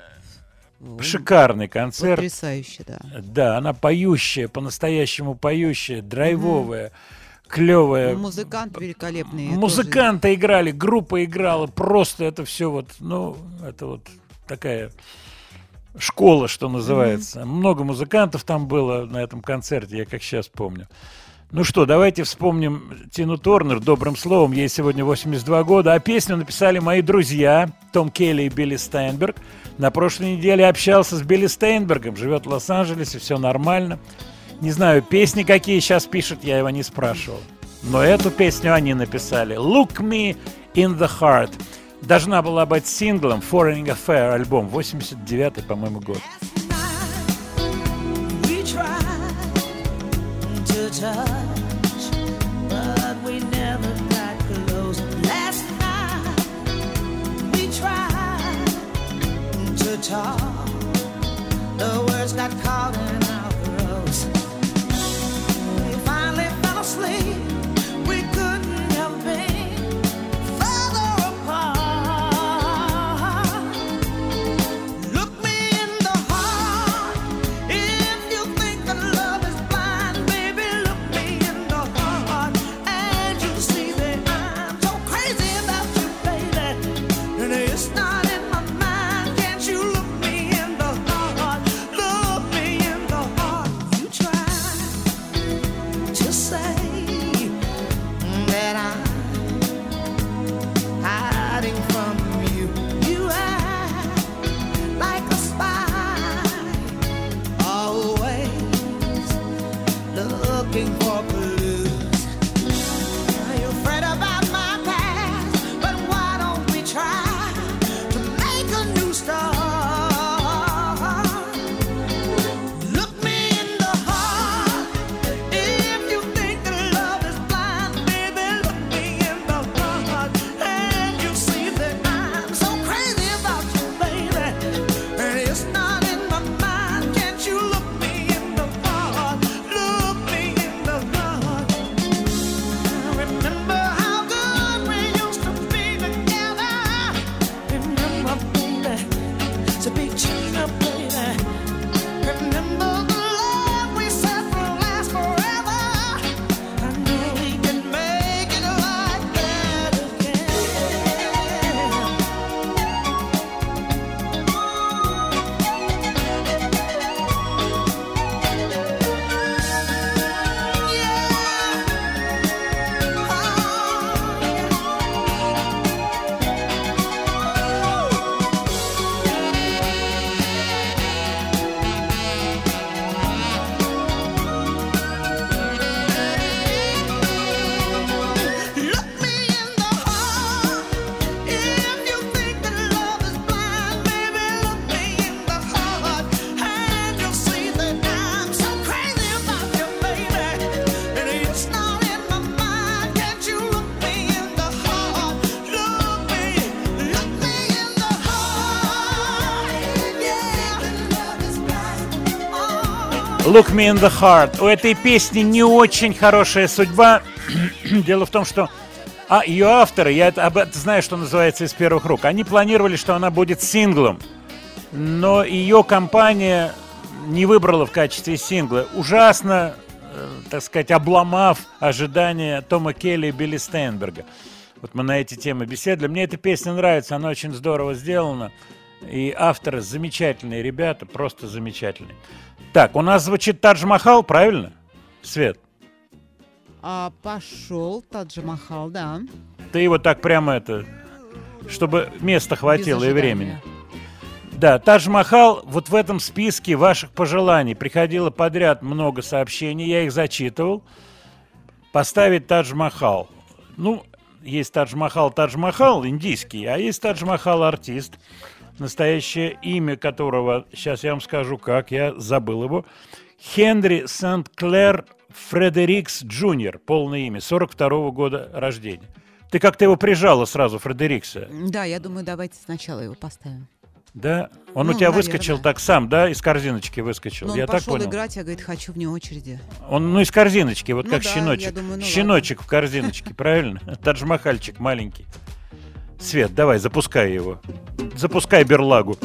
Шикарный концерт. потрясающе, да. Да, она поющая, по-настоящему поющая, драйвовая, клевая. Музыкант великолепный. тоже. Музыканты играли, группа играла, просто это все вот, ну, это вот такая школа, что называется. Много музыкантов там было на этом концерте, я как сейчас помню. Ну что, давайте вспомним Тину Торнер добрым словом. Ей сегодня 82 года. А песню написали мои друзья Том Келли и Билли Стейнберг. На прошлой неделе общался с Билли Стейнбергом. Живет в Лос-Анджелесе, все нормально. Не знаю, песни какие сейчас пишут, я его не спрашивал. Но эту песню они написали. Look Me in the Heart. Должна была быть синглом Foreign Affair альбом. 89 по-моему, год. We tried to touch, talk, the words got caught in our throats. We finally fell asleep. Look Me in the Heart. У этой песни не очень хорошая судьба. *clears throat* Дело в том, что а, ее авторы, я это, об этом знаю, что называется из первых рук, они планировали, что она будет синглом, но ее компания не выбрала в качестве сингла. Ужасно, э, так сказать, обломав ожидания Тома Келли и Билли Стейнберга. Вот мы на эти темы беседовали. Мне эта песня нравится, она очень здорово сделана. И авторы замечательные ребята, просто замечательные. Так, у нас звучит Тадж Махал, правильно? Свет, А пошел Таджи Махал, да. ты его так прямо это, чтобы места хватило и времени. Да, Тадж Махал вот в этом списке ваших пожеланий приходило подряд много сообщений, я их зачитывал. Поставить Тадж Махал. Ну, есть Тадж Махал, Тадж Махал индийский, а есть Тадж Махал артист, настоящее имя которого, сейчас я вам скажу как, я забыл его, Хенри Сент-Клер Фредерикс Junior, полное имя, 42 года рождения. Ты как-то его прижала сразу, Фредерикса. Да, я думаю, давайте сначала его поставим. Да? Он у Ну, тебя наверное. выскочил так сам, да? Из корзиночки выскочил. Но я он так пошел понял. играть, я, говорит, хочу вне очереди. Он, ну, из корзиночки, вот Ну как да, щеночек. я думаю, ну щеночек в корзиночке, *laughs* правильно? Тадж-Махальчик маленький. Свет, давай, запускай его. Запускай берлагу.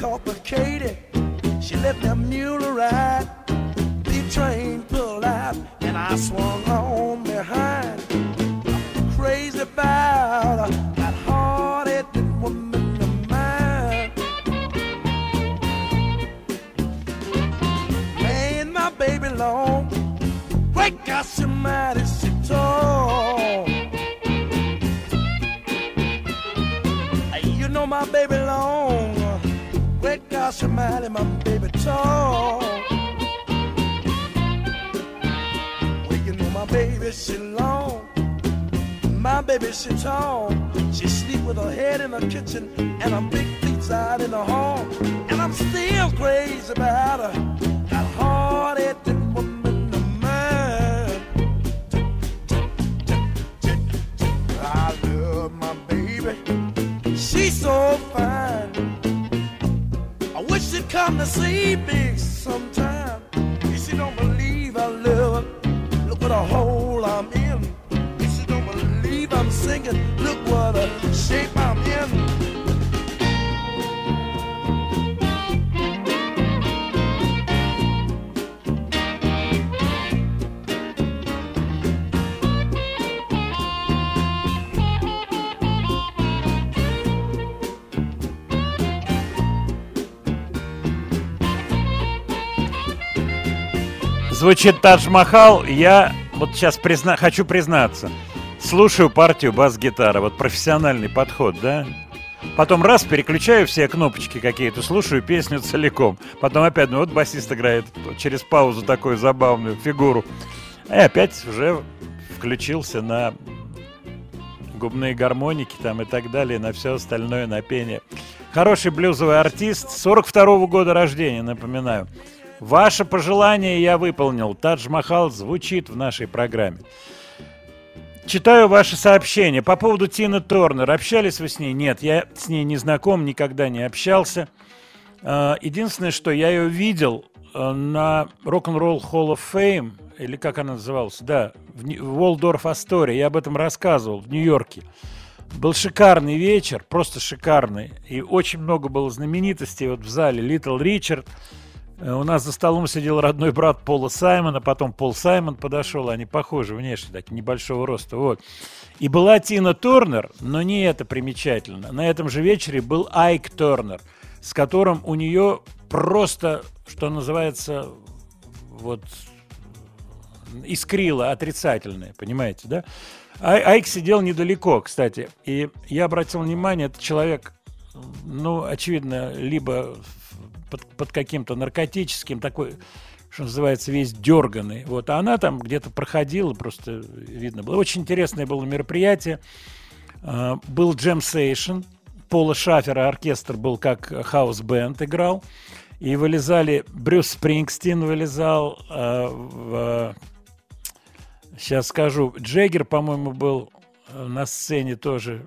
Complicated. She left me a mule ride. The train pulled out and I swung on behind crazy about that hard-headed woman of mine. Laying my baby long, God, she mighty she. You know my baby she mighty my baby tall. Well, you know my baby she long. My baby, she tall. She sleep with her head in the kitchen and her big feet out in the hall. And I'm still crazy about her. That hard-headed woman come to see me sometime. If she don't believe I live, look what a hole I'm in. If she don't believe I'm singing, look what a shape I'm звучит Тадж Махал. Я вот сейчас призна... хочу признаться. Слушаю партию бас-гитара. Вот профессиональный подход, да? Потом раз, переключаю все кнопочки какие-то, слушаю песню целиком. Потом опять, ну вот басист играет через паузу такую забавную фигуру. И опять уже включился на губные гармоники там и так далее, на все остальное, на пение. Хороший блюзовый артист, 42-го года рождения, напоминаю. Ваше пожелание я выполнил. Тадж Махал звучит в нашей программе. Читаю ваши сообщения. По поводу Тины Торнер. Общались вы с ней? Нет, я с ней не знаком, никогда не общался. А, Единственное, что я ее видел э, на Rock'n'Roll Hall of Fame, или как она называлась, да, в Waldorf Astoria, я об этом рассказывал, в Нью-Йорке. Был шикарный вечер, просто шикарный. И очень много было знаменитостей вот в зале. Литл Ричард, Э, У нас за столом сидел родной брат Пола Саймона, потом Пол Саймон подошел, они похожи внешне, так небольшого роста, вот. И была Тина Турнер, но не это примечательно. На этом же вечере был Айк Турнер, с которым у нее просто, что называется, вот искрило отрицательное, понимаете, да? Ай- Айк сидел недалеко, кстати, и я обратил внимание, это человек, ну, очевидно, либо под, под каким-то наркотическим, такой, что называется, весь дерганый. Вот, а она там где-то проходила, просто видно было. Очень интересное было мероприятие. А, Был джем сейшн, Пола Шафера оркестр был как хаус-бенд играл. И вылезали, Брюс Спрингстин вылезал, сейчас скажу, Джеггер, по-моему, был э, на сцене тоже.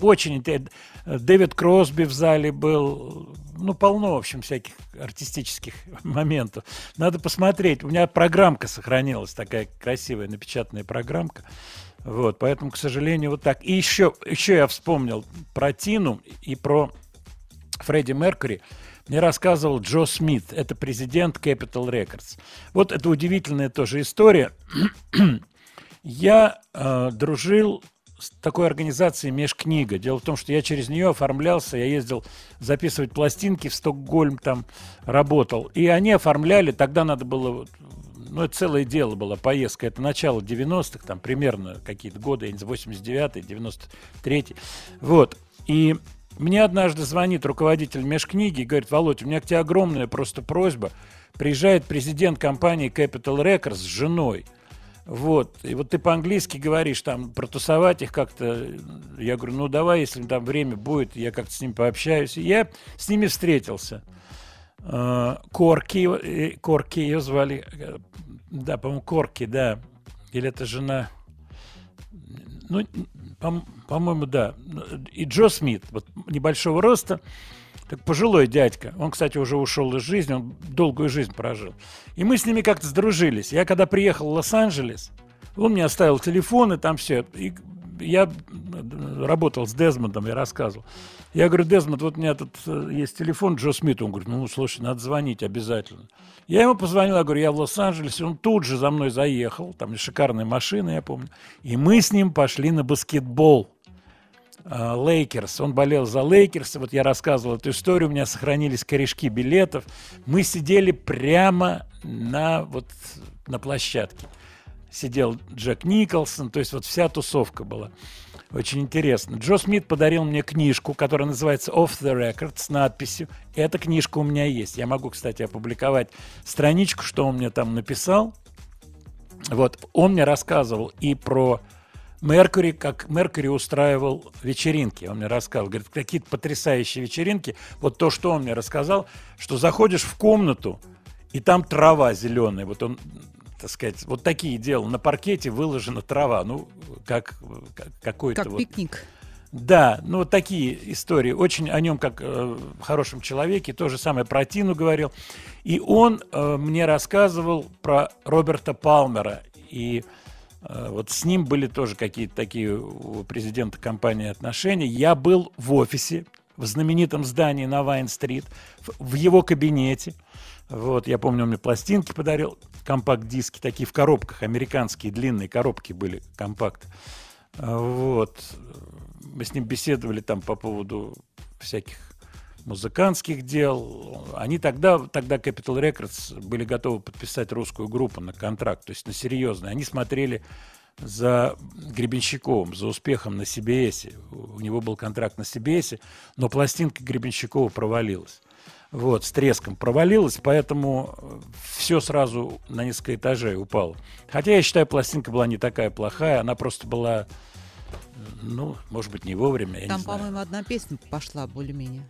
Очень интересно. Дэвид Кросби в зале был. Ну, полно, в общем, всяких артистических *laughs* моментов. Надо посмотреть. У меня программка сохранилась, такая красивая напечатанная программка. Вот, поэтому, к сожалению, вот так. И еще, еще я вспомнил про Тину и про Фредди Меркьюри. Мне рассказывал Джо Смит, это президент Capital Records. Вот это удивительная тоже история. *clears throat* Я э, дружил с такой организацией Межкнига. Дело в том, что я через нее оформлялся, я ездил записывать пластинки в Стокгольм, там работал. И они оформляли, тогда надо было, ну, это целое дело было, поездка. Это начало 90-х, там примерно какие-то годы, я не знаю, 89-й, 93-й. Вот. И мне однажды звонит руководитель межкниги и говорит, Володь, у меня к тебе огромная просто просьба. Приезжает президент компании Capital Records с женой. Вот. И вот ты по-английски говоришь, там, протусовать их как-то. Я говорю, ну давай, если там время будет, я как-то с ними пообщаюсь. И я с ними встретился. Э, Корки, э, Корки ее звали. э, Да, по-моему, Корки, да. Или это жена... Ну, по- по-моему, да. И Джо Смит, вот небольшого роста, так пожилой дядька. Он, кстати, уже ушел из жизни, он долгую жизнь прожил. И мы с ними как-то сдружились. Я когда приехал в Лос-Анджелес, он мне оставил телефон, и там все. И я работал с Дезмондом, я рассказывал. Я говорю, Дезмонд, вот у меня тут э, есть телефон Джо Смит. Он говорит, ну, слушай, надо звонить обязательно. Я ему позвонил, я говорю, я в Лос-Анджелесе. Он тут же за мной заехал, там шикарная машина, я помню. И мы с ним пошли на баскетбол. А, Лейкерс. Он болел за Лейкерс. Вот я рассказывал эту историю. У меня сохранились корешки билетов. Мы сидели прямо на, вот, на площадке. Сидел Джек Николсон. То есть вот вся тусовка была. Очень интересно. Джо Смит подарил мне книжку, которая называется Off the Record с надписью. Эта книжка у меня есть. Я могу, кстати, опубликовать страничку, что он мне там написал. Вот, он мне рассказывал и про Меркьюри, как Меркьюри устраивал вечеринки. Он мне рассказывал, говорит, какие-то потрясающие вечеринки. Вот то, что он мне рассказал, что заходишь в комнату, и там трава зеленая. Вот он, так сказать, вот такие делал. На паркете выложена трава. Ну, как, как какой-то Как вот... пикник. Да, ну вот такие истории. Очень о нем как э, хорошем человеке. То же самое про Тину говорил. И он э, мне рассказывал про Роберта Палмера. И э, вот с ним были тоже какие-то такие у президента компании отношения. Я был в офисе в знаменитом здании на Вайн-стрит, в, в его кабинете. Вот, я помню, он мне пластинки подарил, компакт-диски, такие в коробках, американские длинные коробки были, компакт. А, Вот. Мы с ним беседовали там по поводу всяких музыкантских дел. Они тогда, тогда Capital Records были готовы подписать русскую группу на контракт, то есть на серьезный. Они смотрели за Гребенщиковым, за успехом на CBS. У него был контракт на CBS, но пластинка Гребенщикова провалилась. Вот, с треском провалилась, поэтому все сразу на несколько этажей упало. Хотя я считаю, пластинка была не такая плохая, она просто была, ну, может быть, не вовремя, я Там, не по-моему, одна песня пошла более-менее.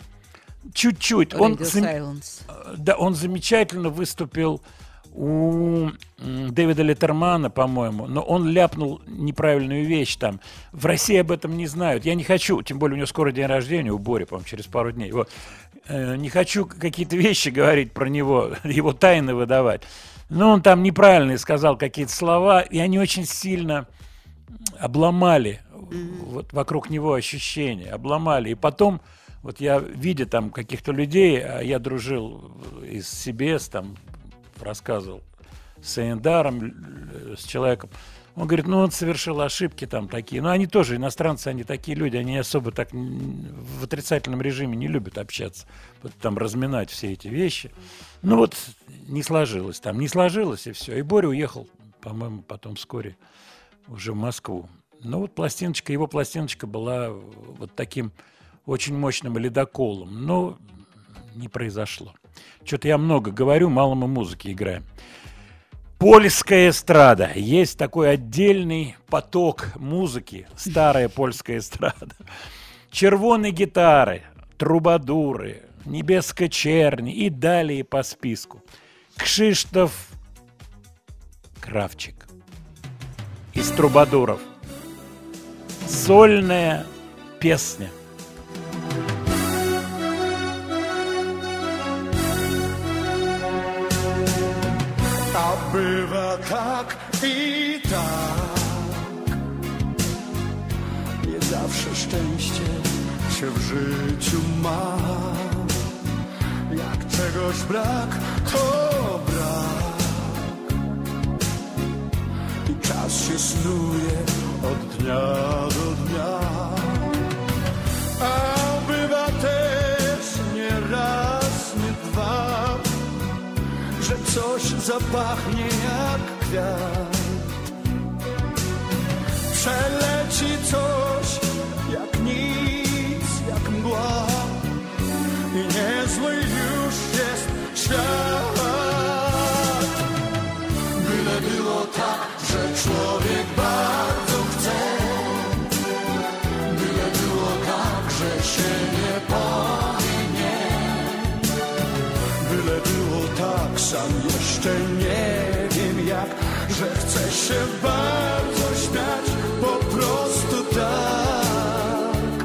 Чуть-чуть. Он, Silence. да, он замечательно выступил у Дэвида Леттермана, по-моему, но он ляпнул неправильную вещь там. В России об этом не знают. Я не хочу, тем более у него скоро день рождения, у Бори, по-моему, через пару дней. Вот. Э, не хочу какие-то вещи говорить про него, *laughs* его тайны выдавать. Но он там неправильно сказал какие-то слова, и они очень сильно обломали вот вокруг него ощущения, обломали. И потом, вот я, видя там каких-то людей, а я дружил из CBS, там рассказывал с Эндаром, э, с человеком, он говорит, ну он совершил ошибки там такие. Но они тоже, иностранцы, они такие люди, они особо так в отрицательном режиме не любят общаться, вот там разминать все эти вещи. Ну вот не сложилось там, не сложилось и все. И Боря уехал, по-моему, потом вскоре уже в Москву. Ну вот пластиночка, его пластиночка была вот таким очень мощным ледоколом, но не произошло. Что-то я много говорю, мало мы музыки играем. Польская эстрада. Есть такой отдельный поток музыки, старая польская эстрада. Червоные гитары, трубадуры, небеска черни и далее по списку. Кшиштоф Кравчик из трубадуров. Сольная песня. A bywa tak i tak. Nie zawsze szczęście się w życiu ma. Jak czegoś brak, to brak. I czas się snuje od dnia do dnia. Zapachnie jak kwiat. Przeleci coś jak nic, jak mgła i niezły już jest świat. Byle było tak, że człowiek bardzo się bardzo śmiać, po prostu tak.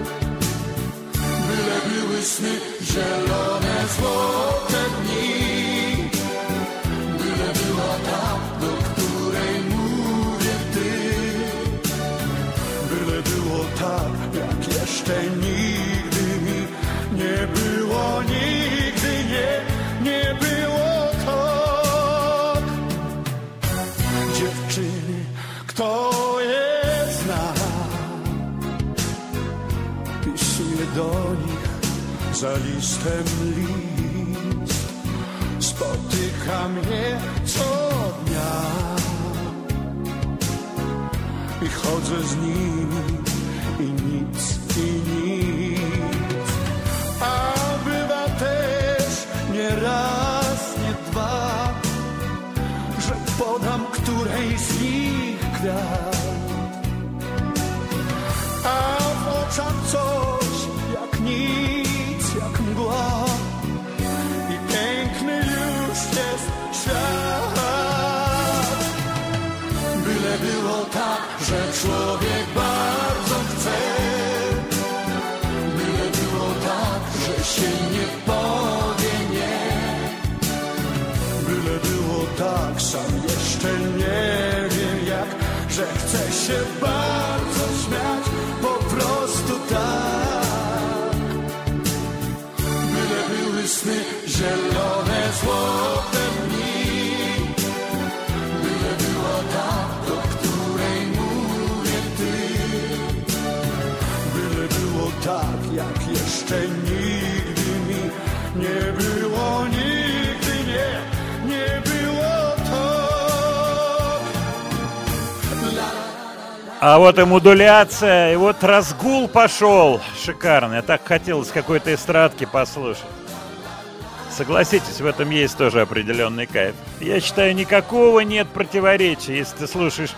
Byle były sny zielone, za listem list. Spotyka mnie co dnia i chodzę z nimi i nic, i nic. A bywa też nie raz, nie dwa, że podam której z nich kwiat. Człowiek bardzo chce. Byle było tak, że się nie powie nie. Byle było tak, sam jeszcze nie wiem jak, że chce się bardzo śmiać, А вот и модуляция, и вот разгул пошел шикарный. Я так хотелось какой-то эстрадки послушать. Согласитесь, в этом есть тоже определенный кайф. Я считаю, никакого нет противоречия, если ты слушаешь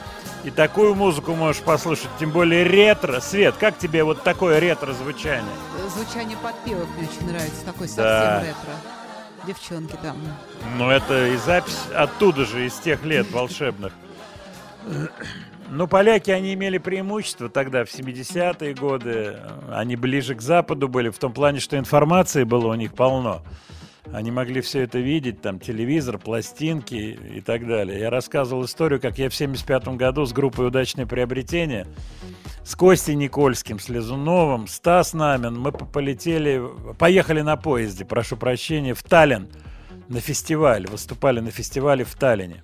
и такую музыку можешь послушать, тем более ретро. Свет, как тебе вот такое ретро-звучание? Звучание подпевок мне очень нравится, такой совсем Да. ретро. Девчонки там. Ну, это и запись оттуда же, из тех лет волшебных. Ну, поляки, они имели преимущество тогда, в 70-е годы. Они ближе к Западу были, в том плане, что информации было у них полно. Они могли все это видеть, там, телевизор, пластинки и так далее. Я рассказывал историю, как я в 75 году с группой «Удачное приобретение» с Костей Никольским, с Лизуновым, Стас Намин, мы по- полетели, поехали на поезде, прошу прощения, в Таллин на фестиваль, выступали на фестивале в Таллине.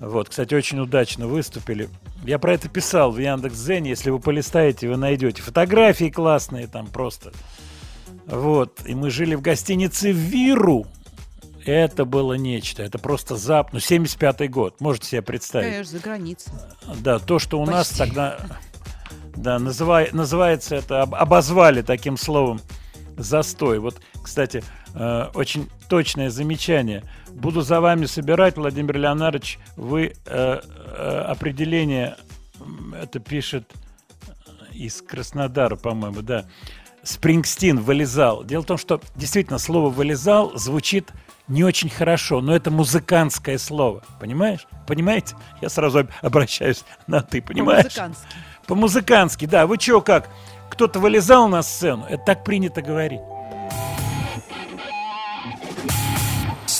Вот, кстати, очень удачно выступили. Я про это писал в Яндекс.Зене, если вы полистаете, вы найдете фотографии классные там просто. Вот, и мы жили в гостинице «Виру». Это было нечто, это просто зап... Ну, 75-й год, можете себе представить. Конечно, за границей. Да, то, что у нас Почти. тогда, да, называй- называется это, об- обозвали таким словом застой. Вот, кстати, э, очень точное замечание. Буду за вами собирать, Владимир Леонардович, вы э, э, определение, это пишет из Краснодара, по-моему, да. Спрингстин вылезал. Дело в том, что действительно слово вылезал звучит не очень хорошо, но это музыкантское слово. Понимаешь? Понимаете? Я сразу об- обращаюсь на ты, понимаешь? По-музыкански. По-музыкански, да. Вы чё, как? Кто-то вылезал на сцену? Это так принято говорить.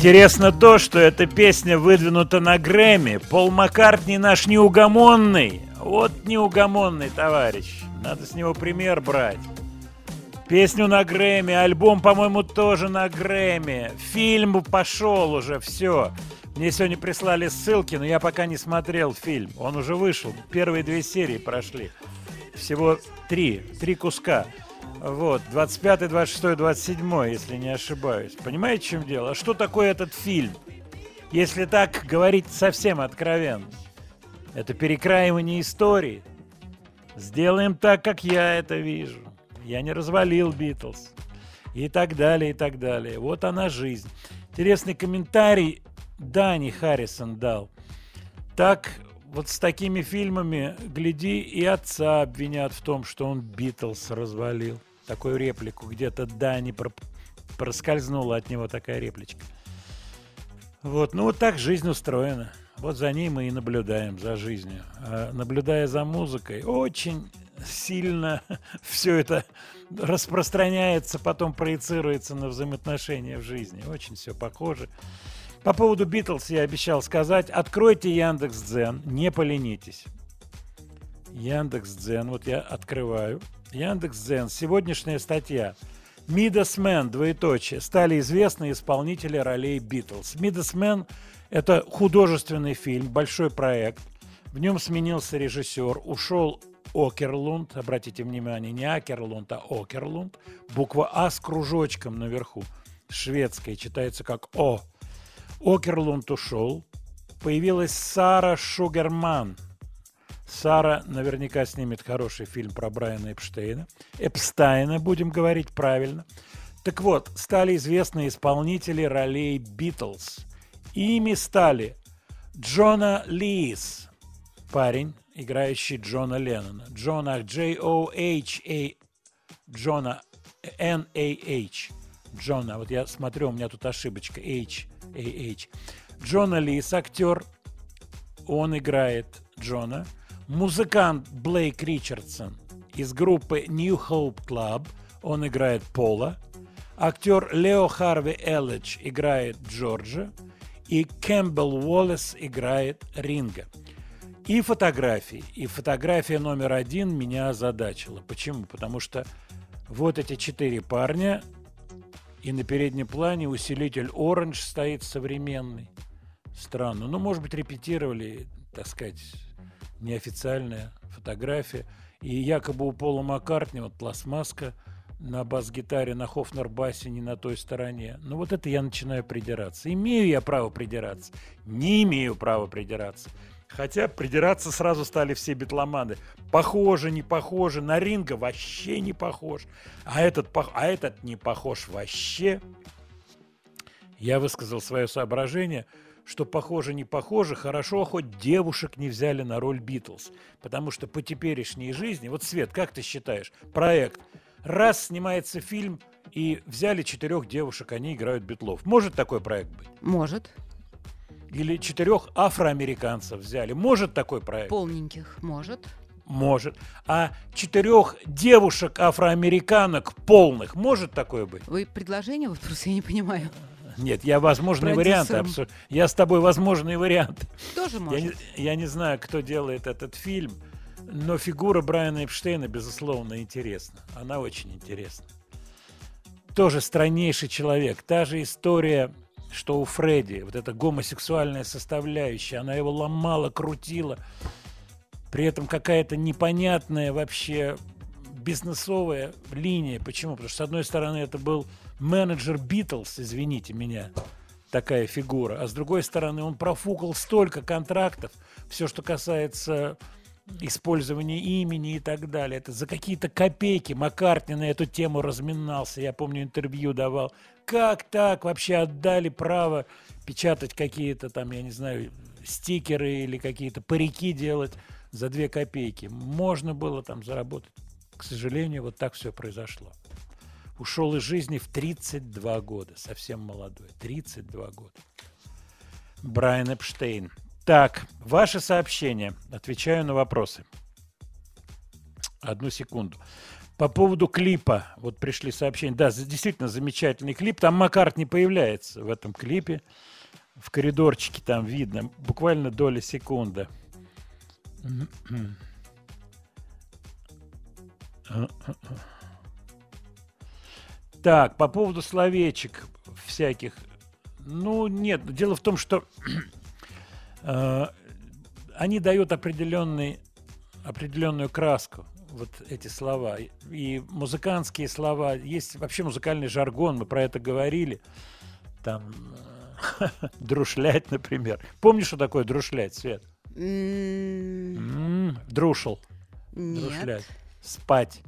Интересно то, что эта песня выдвинута на Грэмми. Пол Маккартни наш неугомонный. Вот неугомонный товарищ. Надо с него пример брать. Песню на Грэмми, альбом, по-моему, тоже на Грэмми. Фильм пошел уже, все. Мне сегодня прислали ссылки, но я пока не смотрел фильм. Он уже вышел. Первые две серии прошли. Всего три. Три куска. Вот, 25, 26, 27, если не ошибаюсь. Понимаете, в чем дело? А что такое этот фильм? Если так говорить совсем откровенно. Это перекраивание истории. Сделаем так, как я это вижу. Я не развалил Битлз. и так далее, и так далее. Вот она жизнь. Интересный комментарий Дани Харрисон дал. Так вот с такими фильмами, гляди, и отца обвинят в том, что он Битлз развалил. Такую реплику где-то Дани про- проскользнула от него такая репличка. Вот, ну вот так жизнь устроена. Вот за ней мы и наблюдаем, за жизнью. А наблюдая за музыкой, очень сильно *laughs* все это распространяется, потом проецируется на взаимоотношения в жизни. Очень все похоже. По поводу Битлз я обещал сказать. Откройте Яндекс Дзен, не поленитесь. Яндекс Дзен, вот я открываю. Яндекс Дзен, сегодняшняя статья. Мидасмен, двоеточие, стали известны исполнители ролей Битлз. Мидасмен – это художественный фильм, большой проект. В нем сменился режиссер, ушел Окерлунд, обратите внимание, не Акерлунд, а Окерлунд. Буква А с кружочком наверху, шведская, читается как О. Окерлунд ушел, появилась Сара Шугерман. Сара наверняка снимет хороший фильм про Брайана Эпштейна. Эпстайна, будем говорить правильно. Так вот, стали известны исполнители ролей Битлз. Ими стали Джона Лис, парень, играющий Джона Леннона. Джона J-O-H-A, Джона N-A-H. Джона, вот я смотрю, у меня тут ошибочка, H-A-H. Джона Лис, актер, он играет Джона. Музыкант Блейк Ричардсон из группы New Hope Club, он играет Пола. Актер Лео Харви Эллидж играет Джорджа. И Кэмпбелл Уоллес играет Ринга. И фотографии. И фотография номер один меня озадачила. Почему? Потому что вот эти четыре парня, и на переднем плане усилитель Orange стоит современный. Странно. Ну, может быть, репетировали, так сказать, неофициальная фотография. И якобы у Пола Маккартни вот пластмаска на бас-гитаре, на Хофнер-басе не на той стороне. Ну вот это я начинаю придираться. Имею я право придираться? Не имею права придираться. Хотя придираться сразу стали все битломаны. Похоже, не похоже. На Ринга вообще не похож. А этот, а этот не похож вообще. Я высказал свое соображение, что похоже, не похоже, хорошо, хоть девушек не взяли на роль Битлз. Потому что по теперешней жизни, вот, Свет, как ты считаешь, проект, раз снимается фильм, и взяли четырех девушек, они играют Битлов. Может такой проект быть? Может. Или четырех афроамериканцев взяли. Может такой проект? Полненьких. Может. Может. А четырех девушек афроамериканок полных может такое быть? Вы предложение вот просто я не понимаю. Нет, я возможные варианты. Я с тобой возможные варианты. Тоже Я может. не, я не знаю, кто делает этот фильм, но фигура Брайана Эпштейна, безусловно, интересна. Она очень интересна. Тоже страннейший человек. Та же история, что у Фредди, вот эта гомосексуальная составляющая, она его ломала, крутила. При этом какая-то непонятная вообще бизнесовая линия. Почему? Потому что, с одной стороны, это был менеджер Битлз, извините меня, такая фигура. А с другой стороны, он профукал столько контрактов, все, что касается использования имени и так далее. Это за какие-то копейки Маккартни на эту тему разминался. Я помню, интервью давал. Как так вообще отдали право печатать какие-то там, я не знаю, стикеры или какие-то парики делать за две копейки? Можно было там заработать. К сожалению, вот так все произошло. Ушел из жизни в 32 года, совсем молодой, 32 года. Брайан Эпштейн. Так, ваше сообщение. Отвечаю на вопросы. Одну секунду. По поводу клипа, вот пришли сообщения. Да, действительно замечательный клип. Там Маккарт не появляется в этом клипе. В коридорчике там видно. Буквально доля секунды. Так, по поводу словечек всяких. Ну, нет, дело в том, что *clears throat* э, они дают определенный, определенную краску, вот эти слова. И- музыкантские слова, есть вообще музыкальный жаргон, мы про это говорили. Там э, *laughs* друшлять, например. Помнишь, что такое друшлять, Свет? Друшел. Нет. Друшлять. Спать.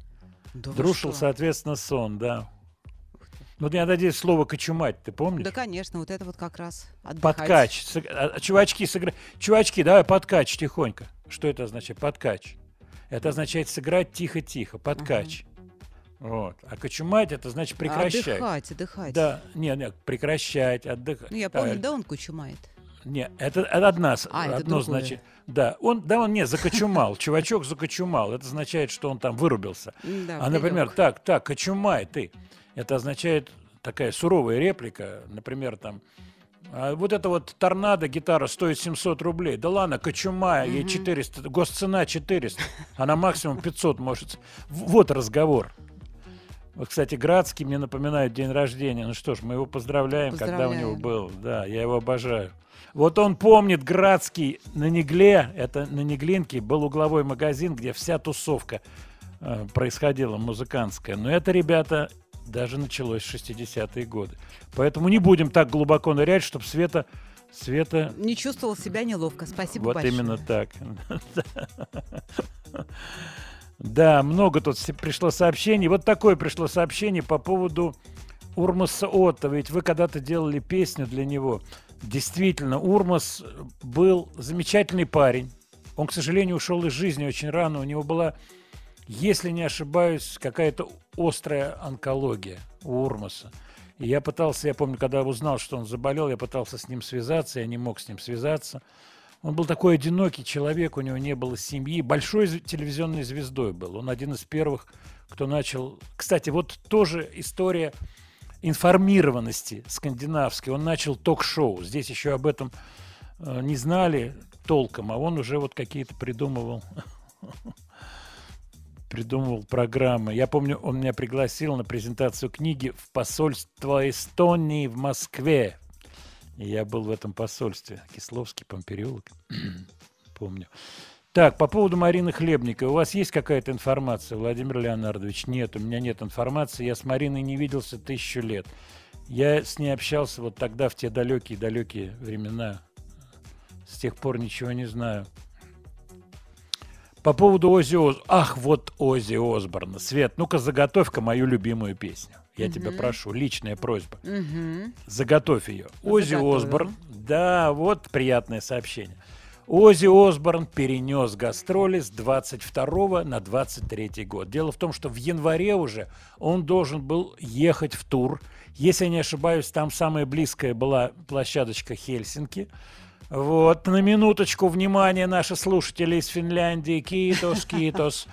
Да что? соответственно, сон, да. Ну, я надеюсь, слово «кочумать» ты помнишь? Да, конечно, вот это вот как раз отдыхать. Подкач. Сыг- а, Чувачки, сыгра... Чувачки, давай подкач тихонько. Что это означает? Подкач. Это означает сыграть тихо-тихо. Подкач. Вот. А кочумать это значит прекращать. Отдыхать, отдыхать. Да, нет, нет, прекращать, отдыхать. Ну, я помню, да, он кучумает. Нет, это, это одна, А, это одно другое. значит. Да, он, да, он не закочумал. Чувачок закочумал. Это означает, что он там вырубился. Да, А, например, прилёг. так, так, кочумай ты. Это означает такая суровая реплика. Например, там, «А вот это вот торнадо гитара стоит 700 рублей. Да ладно, кочумая, ей 400, госцена 400. Она максимум 500 может. Вот разговор. Вот, кстати, Градский мне напоминает день рождения. Ну что ж, мы его поздравляем, когда у него Поздравляем. был. Да, я его обожаю. Вот он помнит Градский на Негле, это на Неглинке был угловой магазин, где вся тусовка э, происходила музыкантская. Но это, ребята, даже началось в 60-е годы. Поэтому не будем так глубоко нырять, чтобы Света... Света... Не чувствовал себя неловко. Спасибо Вот большое. именно так. *laughs* Да, много тут пришло сообщений. Вот такое пришло сообщение по поводу Урмаса Отто. Ведь вы когда-то делали песню для него. Действительно, Урмас был замечательный парень. Он, к сожалению, ушел из жизни очень рано. У него была, если не ошибаюсь, какая-то острая онкология у Урмаса. И я пытался, я помню, когда узнал, что он заболел, я пытался с ним связаться, я не мог с ним связаться. Он был такой одинокий человек, у него не было семьи. Большой телевизионной звездой был. Он один из первых, кто начал... Кстати, вот тоже история информированности скандинавской. Он начал ток-шоу. Здесь еще об этом э, не знали толком, а он уже вот какие-то придумывал *laughs* придумывал программы. Я помню, он меня пригласил на презентацию книги в посольство Эстонии в Москве. И я был в этом посольстве. Кисловский, Помпереулок. *clears throat* Помню. Так, по поводу Марины Хлебниковой. У вас есть какая-то информация, Владимир Леонардович? Нет, у меня нет информации. Я с Мариной не виделся тысячу лет. Я с ней общался вот тогда, в те далекие-далекие времена. С тех пор ничего не знаю. По поводу Ози Оз... Ах, вот Ози Осборна. Свет, ну-ка заготовь-ка мою любимую песню. Я тебя прошу, личная просьба. Мгм. Заготовь ее. Ози Заготовила. Осборн. Да, вот приятное сообщение. Ози Осборн перенес гастроли с 22 на 23 год. Дело в том, что в январе уже он должен был ехать в тур. Если я не ошибаюсь, там самая близкая была площадочка Хельсинки. Вот, на минуточку, внимание, наши слушатели из Финляндии, китос, китос.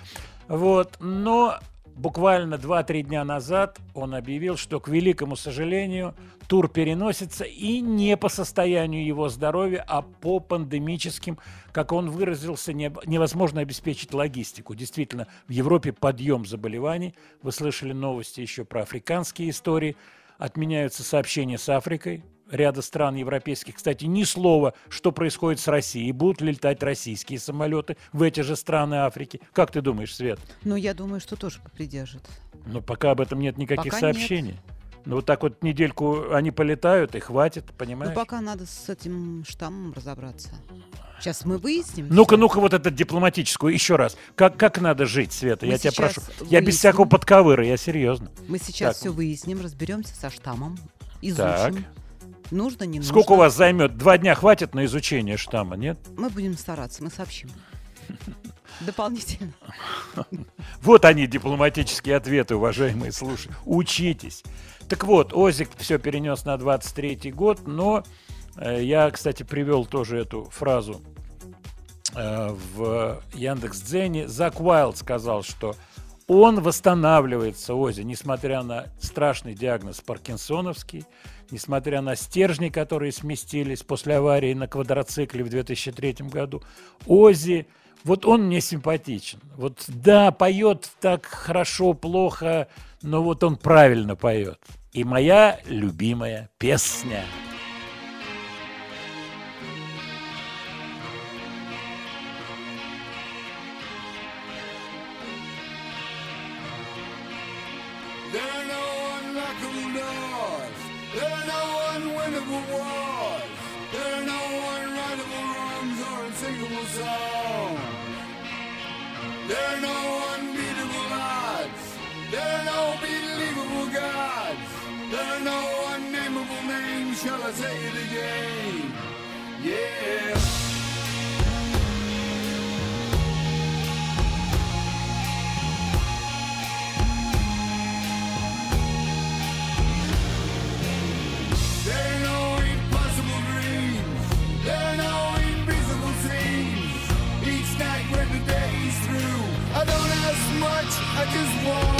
Вот, но буквально 2-3 дня назад он объявил, что, к великому сожалению, тур переносится и не по состоянию его здоровья, а по пандемическим, как он выразился, не- невозможно обеспечить логистику. Действительно, в Европе подъем заболеваний. Вы слышали новости еще про африканские истории. Отменяются сообщения с Африкой ряда стран европейских. Кстати, ни слова, что происходит с Россией. Будут ли летать российские самолеты в эти же страны Африки? Как ты думаешь, Свет? Ну, я думаю, что тоже придержит. Но пока об этом нет никаких Пока нет. сообщений. Ну, вот так вот недельку они полетают, и хватит, понимаешь? Ну, пока надо с этим штаммом разобраться. Сейчас мы выясним. Ну-ка, ну-ка, вот это дипломатическую еще раз. Как, как надо жить, Света? Мы я тебя прошу. Я без выясним. всякого подковыра, я серьезно. Мы сейчас Так. все выясним, разберемся со штаммом, изучим. Так. Нужно, не нужно. Сколько у вас займет? Два дня хватит на изучение штамма, нет? Мы будем стараться, мы сообщим. *laughs* Дополнительно. *laughs* Вот они, дипломатические ответы, уважаемые слушатели. Учитесь. Так вот, Озик все перенес на 23 год, но э, я, кстати, привел тоже эту фразу э, в Яндекс.Дзене. Зак Уайлд сказал, что он восстанавливается, Ози, несмотря на страшный диагноз паркинсоновский, несмотря на стержни, которые сместились после аварии на квадроцикле в 2003 году. Ози, вот он мне симпатичен. Вот да, поет так хорошо, плохо, но вот он правильно поет. И моя любимая песня. I say it again? Yeah. There are no impossible dreams. There are no invisible. Each night when the day is through, I don't ask much. I just want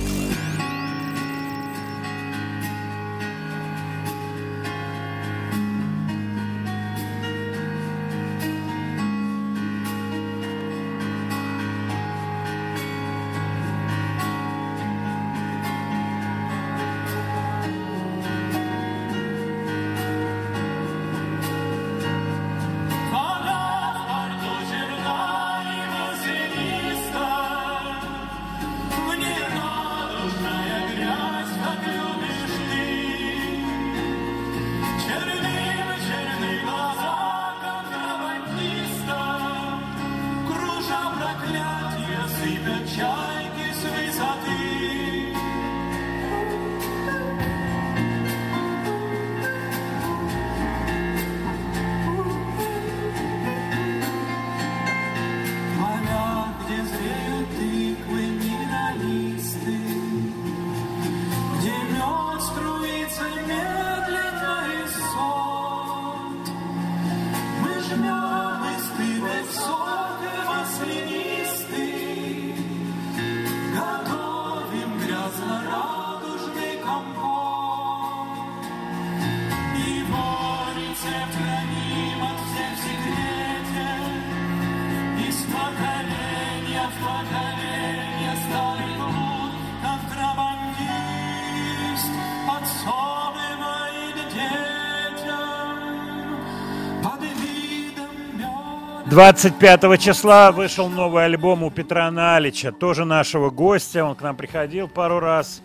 25 числа вышел новый альбом у Петра Налича, тоже нашего гостя. Он к нам приходил пару раз.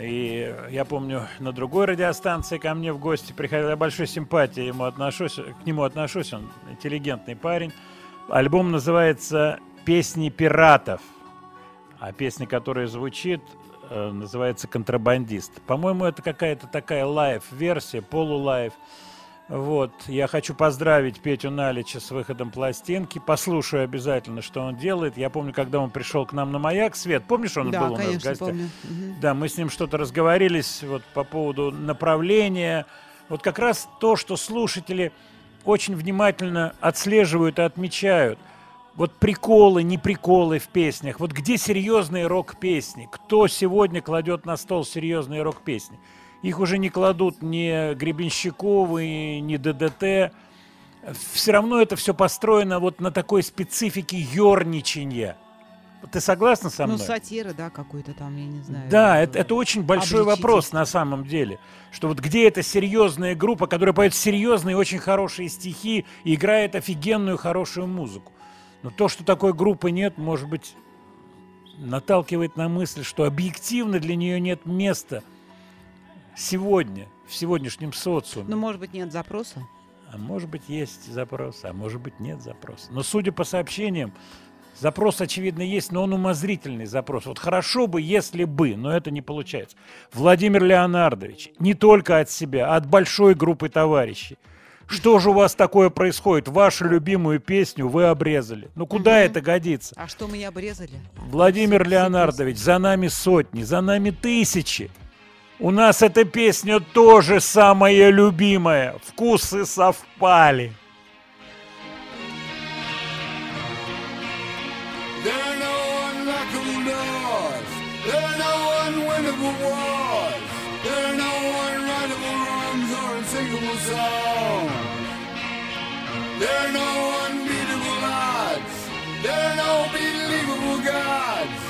И я помню, на другой радиостанции ко мне в гости приходил. Я большой симпатией ему отношусь, к нему отношусь. Он интеллигентный парень. Альбом называется «Песни пиратов». А песня, которая звучит, э, называется «Контрабандист». По-моему, это какая-то такая лайв-версия, полулайв. Вот, я хочу поздравить Петю Налича с выходом пластинки. Послушаю обязательно, что он делает. Я помню, когда он пришел к нам на маяк, Свет, помнишь, он Да, был у нас в конечно, гостях? помню. Да, мы с ним что-то разговорились вот по поводу направления. Вот как раз то, что слушатели очень внимательно отслеживают и отмечают. Вот приколы, не приколы в песнях. Вот где серьезные рок-песни? Кто сегодня кладет на стол серьезные рок-песни? Их уже не кладут ни Гребенщиковы, ни ДДТ. Все равно это все построено вот на такой специфике ерничания. Ты согласна со Ну, мной? сатира, да, какой-то там, я не знаю. Да, это, это очень большой вопрос на самом деле. Что вот где эта серьезная группа, которая поет серьезные, очень хорошие стихи и играет офигенную, хорошую музыку. Но то, что такой группы нет, может быть, наталкивает на мысль, что объективно для нее нет места сегодня, в сегодняшнем социуме. Ну, может быть, нет запроса? А может быть, есть запрос, а может быть, нет запроса. Но судя по сообщениям, запрос, очевидно, есть, но он умозрительный запрос. Вот хорошо бы, если бы, но это не получается. Владимир Леонардович, не только от себя, а от большой группы товарищей. Что же у вас такое происходит? Вашу любимую песню вы обрезали. Ну куда это годится? А что мы не обрезали? Владимир Леонардович, за нами сотни, за нами тысячи. У нас эта песня тоже самая любимая. Вкусы совпали. There are no unbeatable odds. There are no believable gods.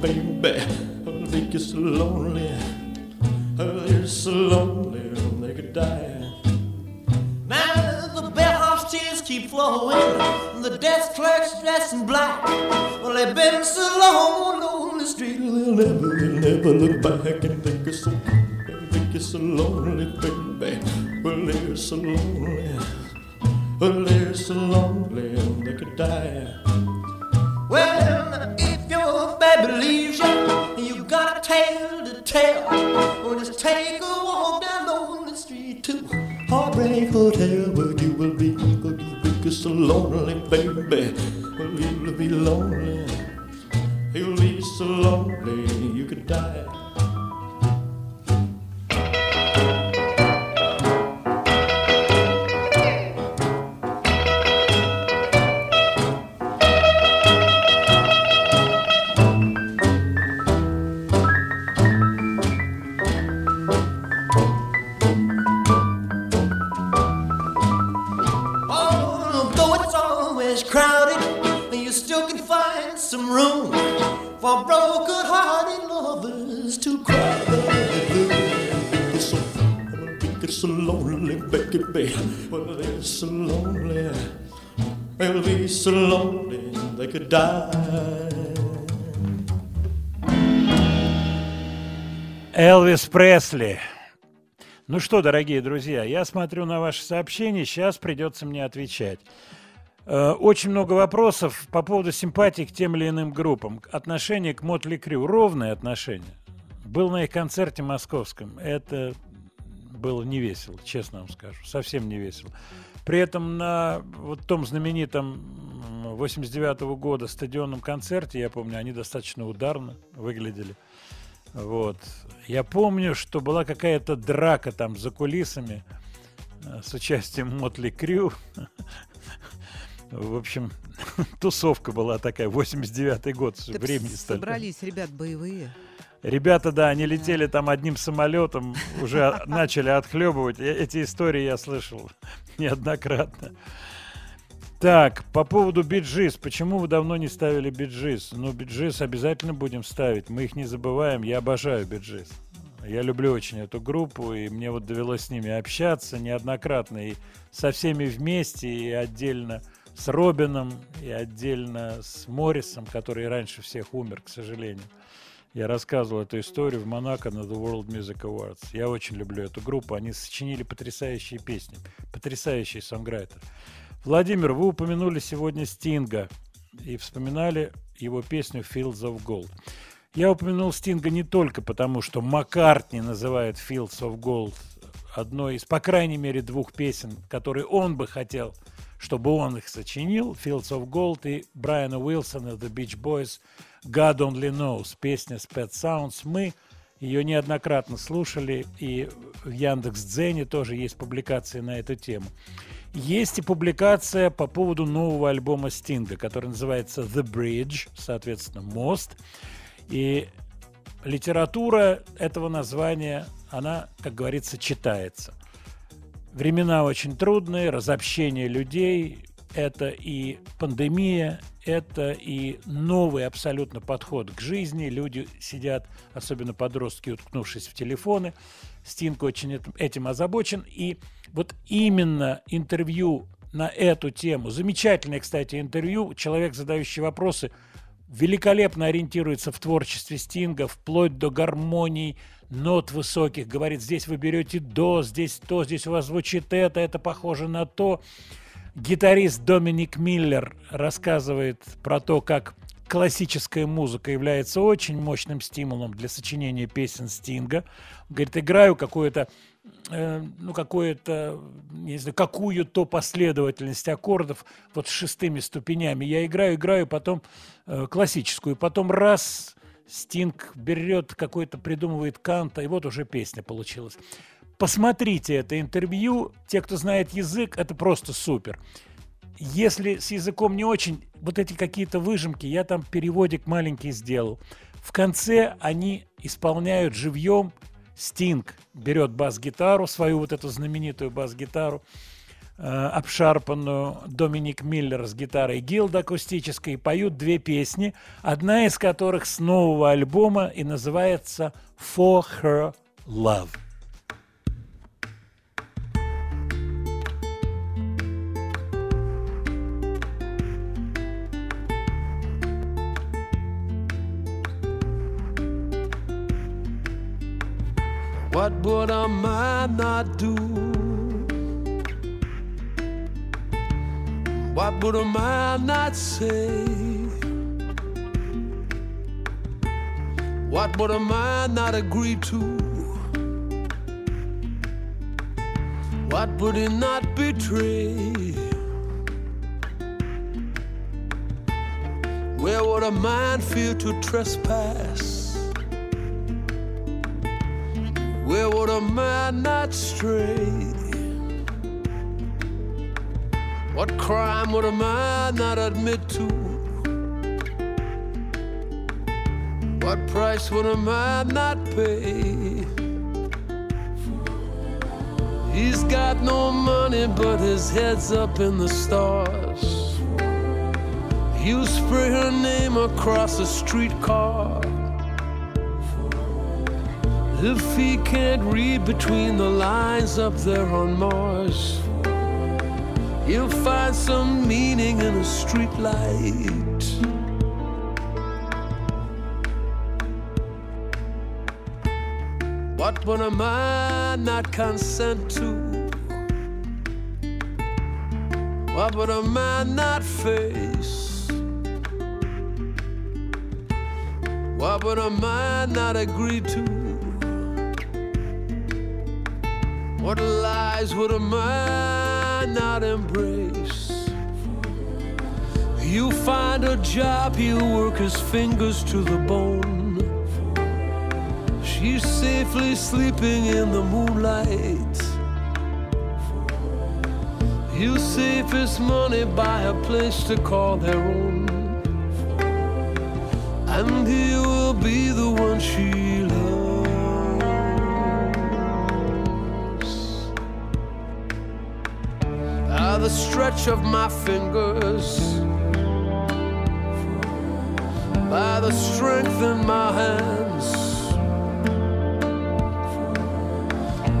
baby. I They get so lonely. You're so lonely oh, they could die. Now the bellhop's tears keep flowing. The desk clerk's dressed in black. Well, they've been so long on the street. They'll never, they'll never look back and think it's so, You're so lonely, baby. Well, they're so lonely. Well, they're so lonely they could die. Well, baby leave you, and you got a tale to tell. Well, just take a walk down lonely street to Heartbreak Hotel, where you will be. Cause you'll be so lonely, baby. Well, you'll be lonely. You'll be so lonely, you could die. For broken-hearted lovers to cry. It's so, it's so lonely, Becky, baby. Well, it's so lonely. They'll be so lonely they could die. Элвис Пресли. Ну что, дорогие друзья, я смотрю на ваши сообщения, сейчас придется мне отвечать. Э, Очень много вопросов по поводу симпатии к тем или иным группам. Отношение к Мотли Крю. Ровное отношение. Был на их концерте московском. Это было не весело, честно вам скажу. Совсем не весело. При этом на вот том знаменитом 89 года стадионном концерте, я помню, они достаточно ударно выглядели. Вот. Я помню, что была какая-то драка там за кулисами э, с участием Мотли Крю. *laughs* В общем, *laughs* тусовка была такая, 89-й год, Так времени собрались ребят боевые. Ребята, да, они летели там одним самолетом, уже *laughs* начали отхлебывать. Э- Эти истории я слышал *laughs* неоднократно. Так, по поводу биджис. Почему вы давно не ставили биджис? Ну, биджис обязательно будем ставить. Мы их не забываем. Я обожаю биджис. Я люблю очень эту группу, и мне вот довелось с ними общаться неоднократно. И со всеми вместе, и отдельно с Робином, и отдельно с Моррисом, который раньше всех умер, к сожалению. Я рассказывал эту историю в Монако на The World Music Awards. Я очень люблю эту группу. Они сочинили потрясающие песни. Потрясающий сонграйтер. Владимир, вы упомянули сегодня Стинга и вспоминали его песню Fields of Gold. Я упомянул Стинга не только потому, что Маккартни называет Fields of Gold одной из, по крайней мере, двух песен, которые он бы хотел, чтобы он их сочинил. Fields of Gold и Брайана Уилсона The Beach Boys God Only Knows, песня с Pet Sounds. Мы ее неоднократно слушали, и в Яндекс.Дзене тоже есть публикации на эту тему. Есть и публикация по поводу нового альбома Стинга, который называется The Bridge, соответственно, мост. И литература этого названия, она, как говорится, читается. Времена очень трудные, разобщение людей, это и пандемия, это и новый абсолютно подход к жизни. Люди сидят, особенно подростки, уткнувшись в телефоны. Стинг очень эт- этим озабочен. И вот именно интервью на эту тему, замечательное, кстати, интервью, человек, задающий вопросы, великолепно ориентируется в творчестве Стинга, вплоть до гармоний, нот высоких. Говорит, здесь вы берете до, здесь то, здесь у вас звучит это, это похоже на то. Гитарист Доминик Миллер рассказывает про то, как классическая музыка является очень мощным стимулом для сочинения песен Стинга. Говорит, играю какое-то э, ну, какое-то, не знаю, какую-то последовательность аккордов вот с шестыми ступенями. Я играю, играю, потом э, классическую, потом раз Стинг берет какой-то, придумывает канта, и вот уже песня получилась. Посмотрите это интервью. Те, кто знает язык, это просто супер. Если с языком не очень, вот эти какие-то выжимки, я там переводик маленький сделал. В конце они исполняют живьем. Стинг берет бас-гитару, свою вот эту знаменитую бас-гитару, э, обшарпанную Доминик Миллер с гитарой Гилда акустической, и поют две песни, одна из которых с нового альбома и называется «For Her Love». What would a man not do? What would a man not say? What would a man not agree to? What would he not betray? Where would a man fear to trespass? Where would a man not stray? What crime would a man not admit to? What price would a man not pay? He's got no money, but his head's up in the stars. You spray her name across a streetcar. If he can't read between the lines up there on Mars, he'll find some meaning in a streetlight. What would a man not consent to? What would a man not face? What would a man not agree to? What lies would a man not embrace? You find a job, he'll work his fingers to the bone. She's safely sleeping in the moonlight. He'll save his money, buy a place to call their own. And he will be the one she By the stretch of my fingers, by the strength in my hands,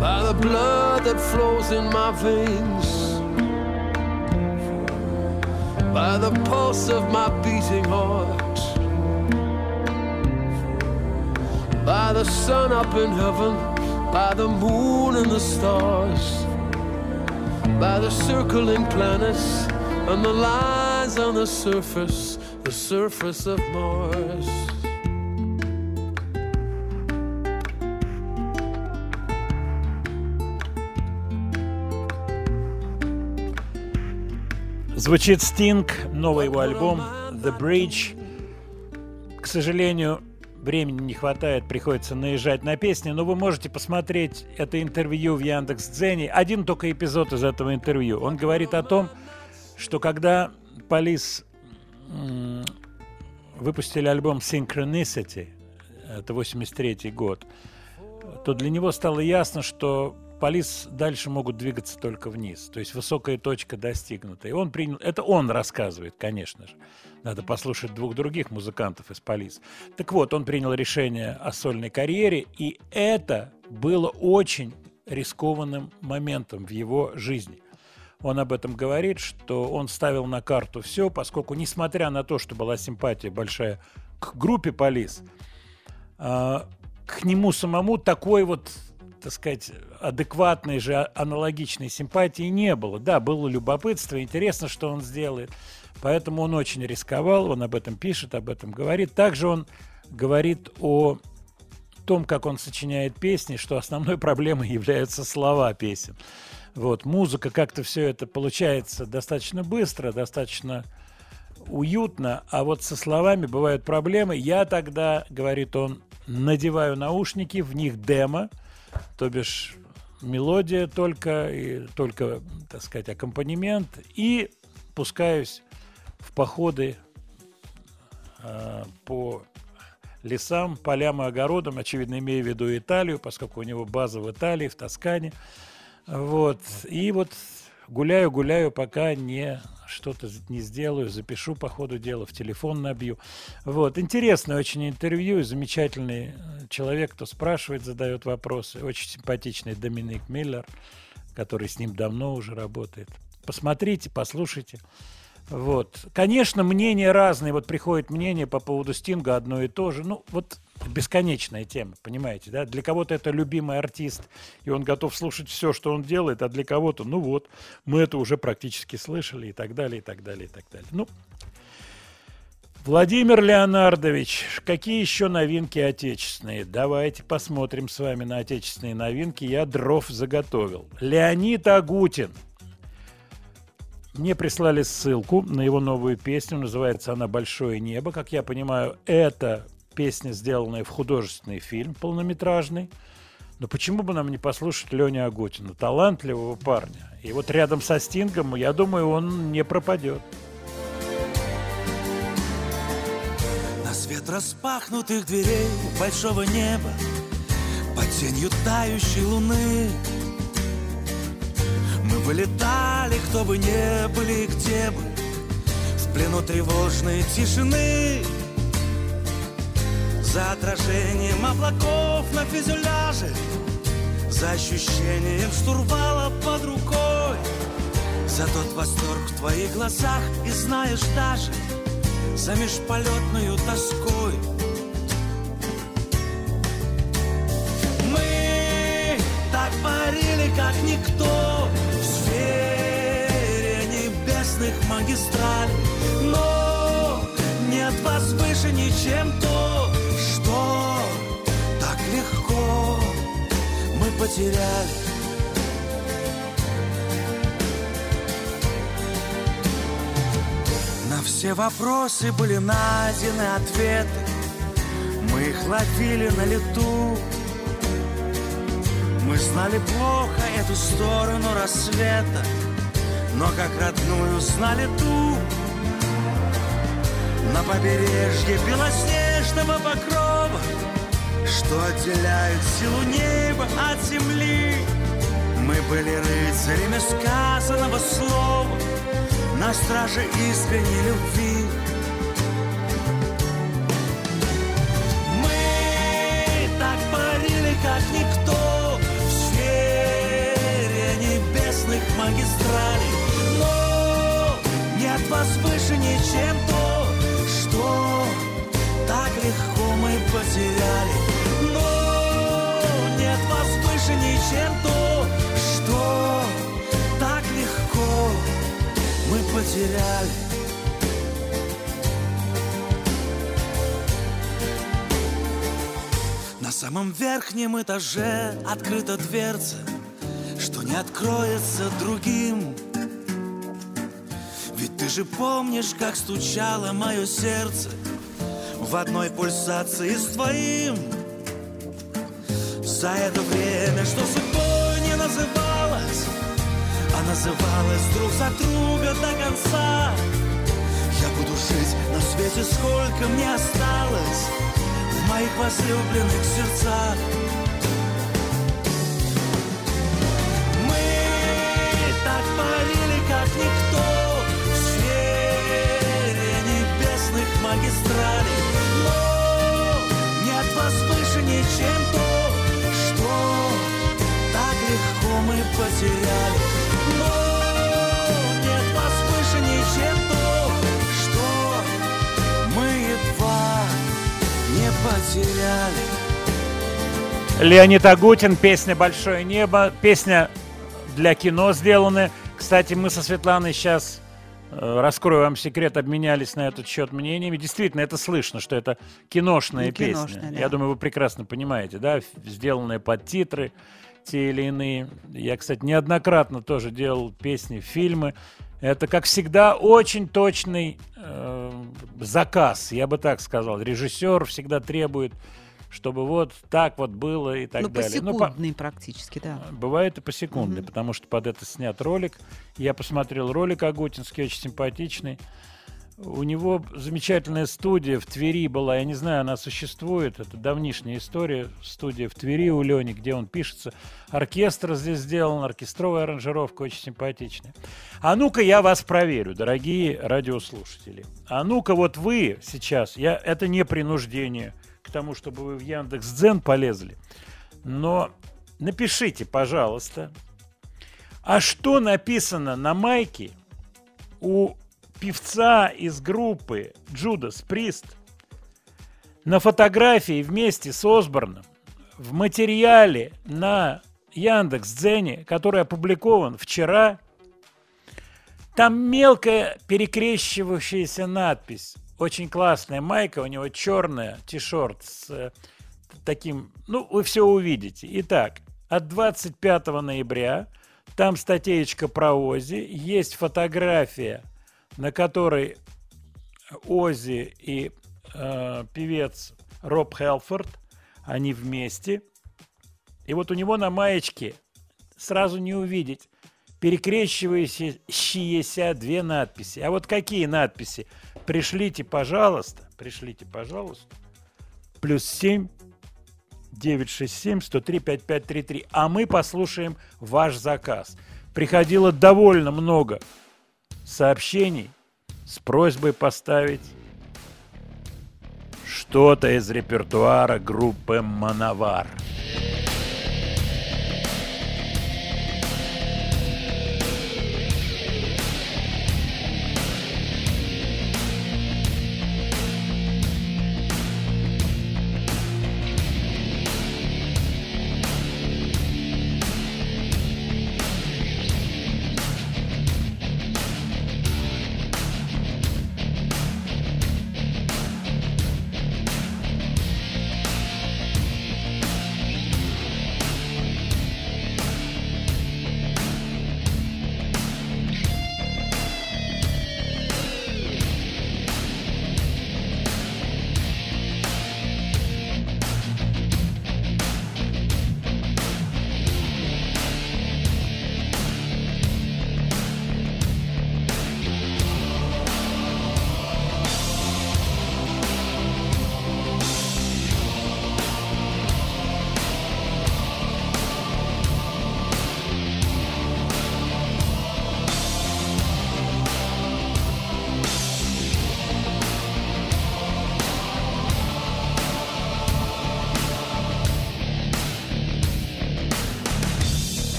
by the blood that flows in my veins, by the pulse of my beating heart, by the sun up in heaven, by the moon and the stars, by the circling planets and the lines on the surface, the surface of Mars. Звучит Стинг, новый его альбом The Bridge. К сожалению, времени не хватает, приходится наезжать на песни, но вы можете посмотреть это интервью в Яндекс Дзене. Один только эпизод из этого интервью. Он говорит о том, что когда Полис выпустили альбом Synchronicity, это 83 год, то для него стало ясно, что Полис дальше могут двигаться только вниз. То есть высокая точка достигнута. И он принял... Это он рассказывает, конечно же. Надо послушать двух других музыкантов из Полис. Так вот, он принял решение о сольной карьере, и это было очень рискованным моментом в его жизни. Он об этом говорит, что он ставил на карту все, поскольку, несмотря на то, что была симпатия большая к группе Полис, а, к нему самому такой вот, так сказать, адекватной же а- аналогичной симпатии не было. Да, было любопытство, интересно, что он сделает. Поэтому он очень рисковал, он об этом пишет, об этом говорит. Также он говорит о том, как он сочиняет песни, что основной *laughs* проблемой являются слова песен. Вот, музыка, как-то все это получается достаточно быстро, достаточно уютно, а вот со словами бывают проблемы. Я тогда, говорит он, надеваю наушники, в них демо, то бишь мелодия только, и только, так сказать, аккомпанемент, и пускаюсь в походы э, по лесам, полям и огородам, очевидно, имея в виду Италию, поскольку у него база в Италии, в Тоскане. Вот. И вот гуляю, гуляю, пока не что-то не сделаю, запишу по ходу дела, в телефон набью. Вот. Интересное очень интервью, замечательный э, человек, кто спрашивает, задает вопросы. Очень симпатичный Доминик Миллер, который с ним давно уже работает. Посмотрите, послушайте. Вот. Конечно, мнения разные. Вот приходит мнение по поводу Стинга одно и то же. Ну, вот бесконечная тема, понимаете, да? Для кого-то это любимый артист, и он готов слушать все, что он делает, а для кого-то, ну вот, мы это уже практически слышали и так далее, и так далее, и так далее. Ну, Владимир Леонардович, какие еще новинки отечественные? Давайте посмотрим с вами на отечественные новинки. Я дров заготовил. Леонид Агутин. Мне прислали ссылку на его новую песню. Называется она «Большое небо». Как я понимаю, это песня, сделанная в художественный фильм полнометражный. Но почему бы нам не послушать Леню Агутина, талантливого парня? И вот рядом со Стингом, я думаю, он не пропадет. На свет распахнутых дверей большого неба Под тенью тающей луны Вылетали, кто бы не были, где бы. В плену тревожной тишины. За отражением облаков на фюзеляже. За ощущением штурвала под рукой. За тот восторг в твоих глазах И знаешь даже За межполетную тоской. Так парили, как никто магистралей Но нет вас выше ничем то Что так легко мы потеряли. На все вопросы были найдены ответы. Мы их ловили на лету. Мы знали плохо эту сторону рассвета Но как родную знали ту На побережье белоснежного покрова Что отделяет силу неба от земли. Мы были рыцарями сказанного слова На страже искренней любви. Мы так парили, как никто В сфере небесных магистралей вас выше ничем то Что так легко мы потеряли Но нет вас выше ничем то Что так легко мы потеряли На самом верхнем этаже открыта дверца, что не откроется другим. Ты же помнишь, как стучало мое сердце в одной пульсации с твоим. За это время, что судьбой не называлось, а называлось друг за друга до конца. Я буду жить на свете, сколько мне осталось в моих возлюбленных сердцах. Ничем то, что так легко мы потеряли. Но нет вас выше ничем то, что мы едва не потеряли. Леонид Агутин, песня «Большое небо», песня для кино сделаны. Кстати, мы со Светланой сейчас, раскрою вам секрет, обменялись на этот счет мнениями. Действительно, это слышно, что это киношная Ну, песня. киношная, да. Я думаю, вы прекрасно понимаете, да, сделанные под титры те или иные. Я, кстати, неоднократно тоже делал песни, фильмы. Это, как всегда, очень точный э, заказ, я бы так сказал. Режиссер всегда требует, чтобы вот так вот было и так ну, далее. по- посекундный практически, да. Бывает и посекундный, потому что под это снят ролик. Я посмотрел ролик Агутинский, очень симпатичный. У него замечательная студия в Твери была, я не знаю, она существует, это давнишняя история, студия в Твери у Лени, где он пишется. Оркестр здесь сделан, оркестровая аранжировка очень симпатичная. А ну-ка я вас проверю, дорогие радиослушатели. А ну-ка вот вы сейчас, я, это не принуждение к тому, чтобы вы в Яндекс.Дзен полезли, но напишите, пожалуйста, а что написано на майке у певца из группы Judas Priest на фотографии вместе с Осборном в материале на Яндекс.Дзене, который опубликован вчера, там мелкая перекрещивающаяся надпись. Очень классная майка, у него черная, ти-шорт с э, таким... Ну, вы все увидите. Итак, от 25 ноября там статейка про Ози, есть фотография, на которой Ози и э, певец Роб Хелфорд, они вместе. И вот у него на маечке сразу не увидеть перекрещивающиеся две надписи. А вот какие надписи? Пришлите, пожалуйста, пришлите, пожалуйста, плюс 7 967 103 5533. А мы послушаем ваш заказ. Приходило довольно много сообщений с просьбой поставить что-то из репертуара группы «Мановар».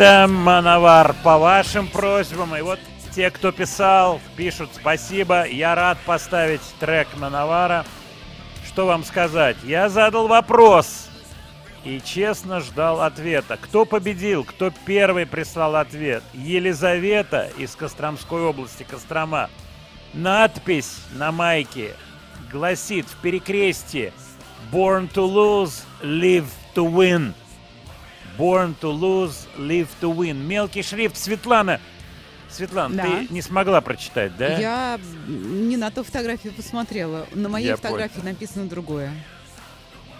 Это Мановар по вашим просьбам. И вот те, кто писал, пишут спасибо. Я рад поставить трек Мановара. Что вам сказать? Я задал вопрос и честно ждал ответа. Кто победил? Кто первый прислал ответ? Елизавета из Костромской области, Кострома. Надпись на майке гласит в перекрестии «Born to lose, live to win». Born to lose, live to win. Мелкий шрифт. Светлана, Светлана, да. ты не смогла прочитать, да? Я не на ту фотографию посмотрела. На моей Я фотографии понял. написано другое.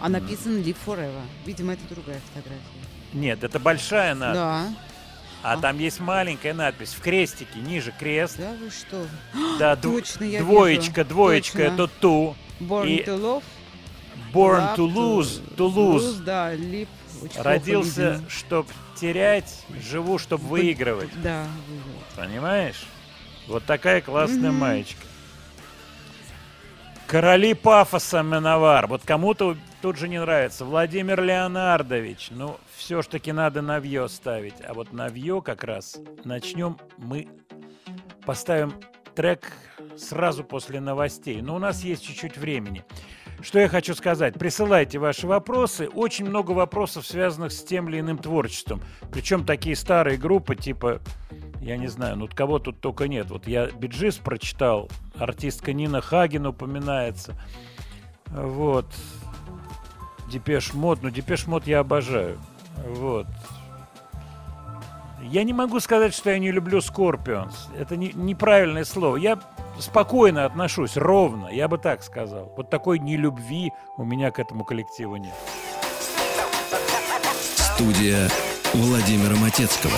А написано Live Forever. Видимо, это другая фотография. Нет, это большая надпись. Да. А, а там есть маленькая надпись в крестике, ниже крест. Да вы что? Да, *gasps* Точно, я двоечка, вижу. двоечка, Точно. это ту. Born и... to love. Born Love to lose, to, to lose. lose. Да, live очень Родился, видно. чтоб терять, живу, чтоб выигрывать. Да, выигрывать. Понимаешь? Вот такая классная Мгм. маечка. Короли пафоса Меновар. Вот кому-то тут же не нравится. Владимир Леонардович. Ну, все ж таки надо навье ставить. А вот навье как раз начнем мы поставим трек сразу после новостей. Но у нас есть чуть-чуть времени. Что я хочу сказать? Присылайте ваши вопросы. Очень много вопросов, связанных с тем или иным творчеством. Причем такие старые группы, типа, я не знаю, ну кого тут только нет. Вот я Bee Gees прочитал, артистка Нина Хаген упоминается. Вот. Depeche Mode. Ну, Depeche Mode я обожаю. Вот. Я не могу сказать, что я не люблю Скорпионс. Это не- неправильное слово. Я спокойно отношусь, ровно, я бы так сказал. Вот такой нелюбви у меня к этому коллективу нет. Студия Владимира Матецкого.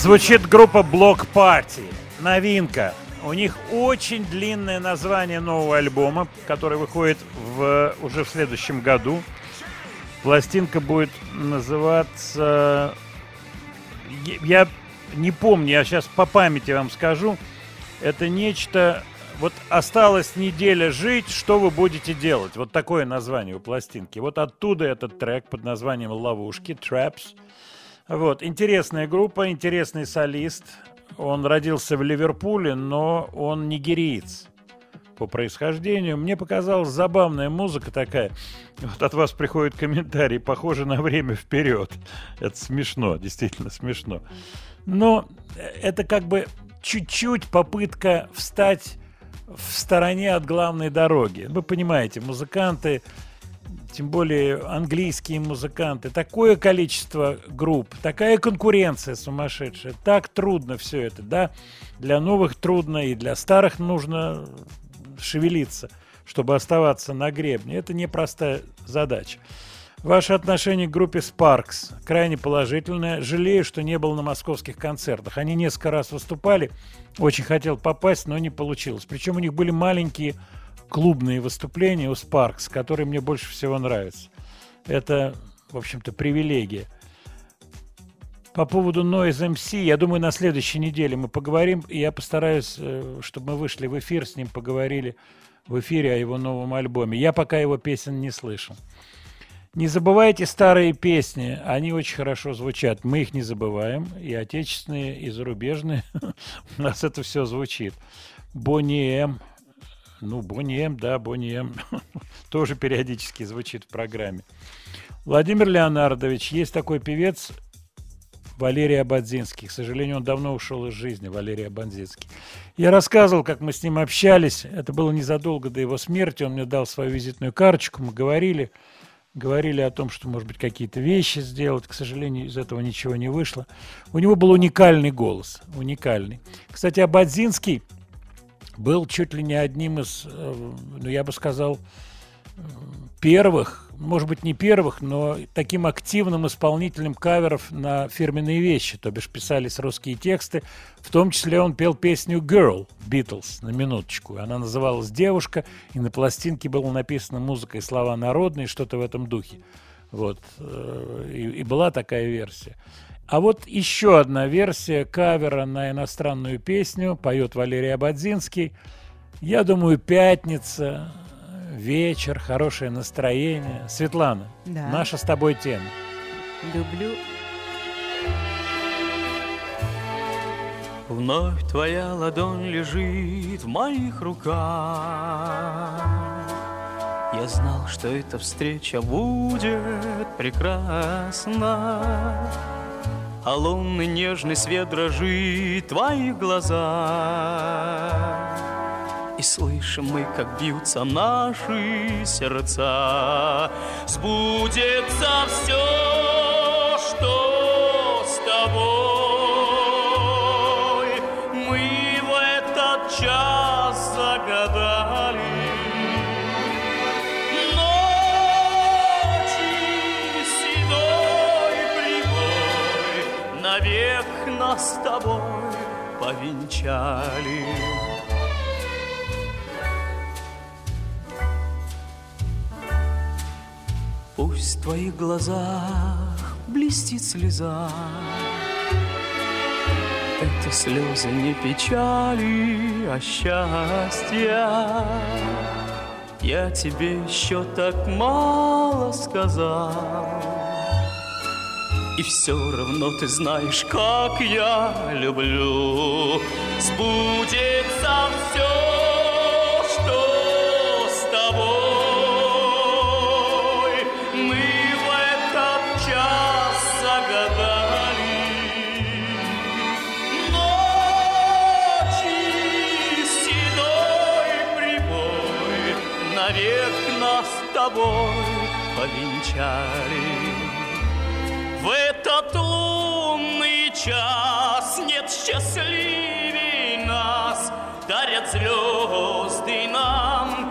Звучит группа Block Party. Новинка. У них очень длинное название нового альбома, который выходит в, уже в следующем году. Пластинка будет называться... Я не помню, я сейчас по памяти вам скажу. Это нечто... Вот осталась неделя жить, что вы будете делать? Вот такое название у пластинки. Вот оттуда этот трек под названием «Ловушки», «Traps». Вот, интересная группа, интересный солист. Он родился в Ливерпуле, но он нигериец по происхождению. Мне показалась забавная музыка такая. Вот от вас приходит комментарий, похоже на время вперед. Это смешно, действительно смешно. Но это как бы чуть-чуть попытка встать в стороне от главной дороги. Вы понимаете, музыканты тем более английские музыканты, такое количество групп, такая конкуренция сумасшедшая, так трудно все это, да, для новых трудно и для старых нужно шевелиться, чтобы оставаться на гребне. Это непростая задача. Ваше отношение к группе Sparks крайне положительное. Жалею, что не был на московских концертах. Они несколько раз выступали. Очень хотел попасть, но не получилось. Причем у них были маленькие клубные выступления у Sparks, которые мне больше всего нравятся. Это, в общем-то, привилегия. По поводу Noise MC, я думаю, на следующей неделе мы поговорим, и я постараюсь, э, чтобы мы вышли в эфир, с ним поговорили в эфире о его новом альбоме. Я пока его песен не слышал. Не забывайте старые песни, они очень хорошо звучат. Мы их не забываем, и отечественные, и зарубежные. *laughs* У нас это все звучит. Бонни М. Ну, Бонни М, да, Бонни М. *laughs* Тоже периодически звучит в программе. Владимир Леонардович, есть такой певец Валерий Абадзинский. К сожалению, он давно ушел из жизни, Валерий Абадзинский. Я рассказывал, как мы с ним общались. Это было незадолго до его смерти. Он мне дал свою визитную карточку. Мы говорили, говорили о том, что, может быть, какие-то вещи сделать. К сожалению, из этого ничего не вышло. У него был уникальный голос. Уникальный. Кстати, Абадзинский был чуть ли не одним из, э, ну, я бы сказал, первых, может быть, не первых, но таким активным исполнителем каверов на фирменные вещи, то бишь писались русские тексты. В том числе он пел песню «Girl» Beatles, на минуточку. Она называлась «Девушка», и на пластинке было написано музыка и слова народные, что-то в этом духе. Вот. э, И, и была такая версия. А вот еще одна версия кавера на иностранную песню поет Валерий Абадзинский. Я думаю, пятница, вечер, хорошее настроение. Светлана, Да. наша с тобой тема. Люблю. Вновь твоя ладонь лежит в моих руках. Я знал, что эта встреча будет прекрасна. А лунный нежный свет дрожит в твоих глазах. И слышим мы, как бьются наши сердца. Сбудется все, с тобой повенчали. Пусть в твоих глазах блестит слеза. Это слезы не печали, а счастья. Я тебе еще так мало сказал. И все равно ты знаешь, как я люблю. Сбудется все, что с тобой. Мы в этот час загадали. Ночи седой прибой навек нас с тобой повенчали. В этот лунный час нет счастливей нас, Дарят звезды нам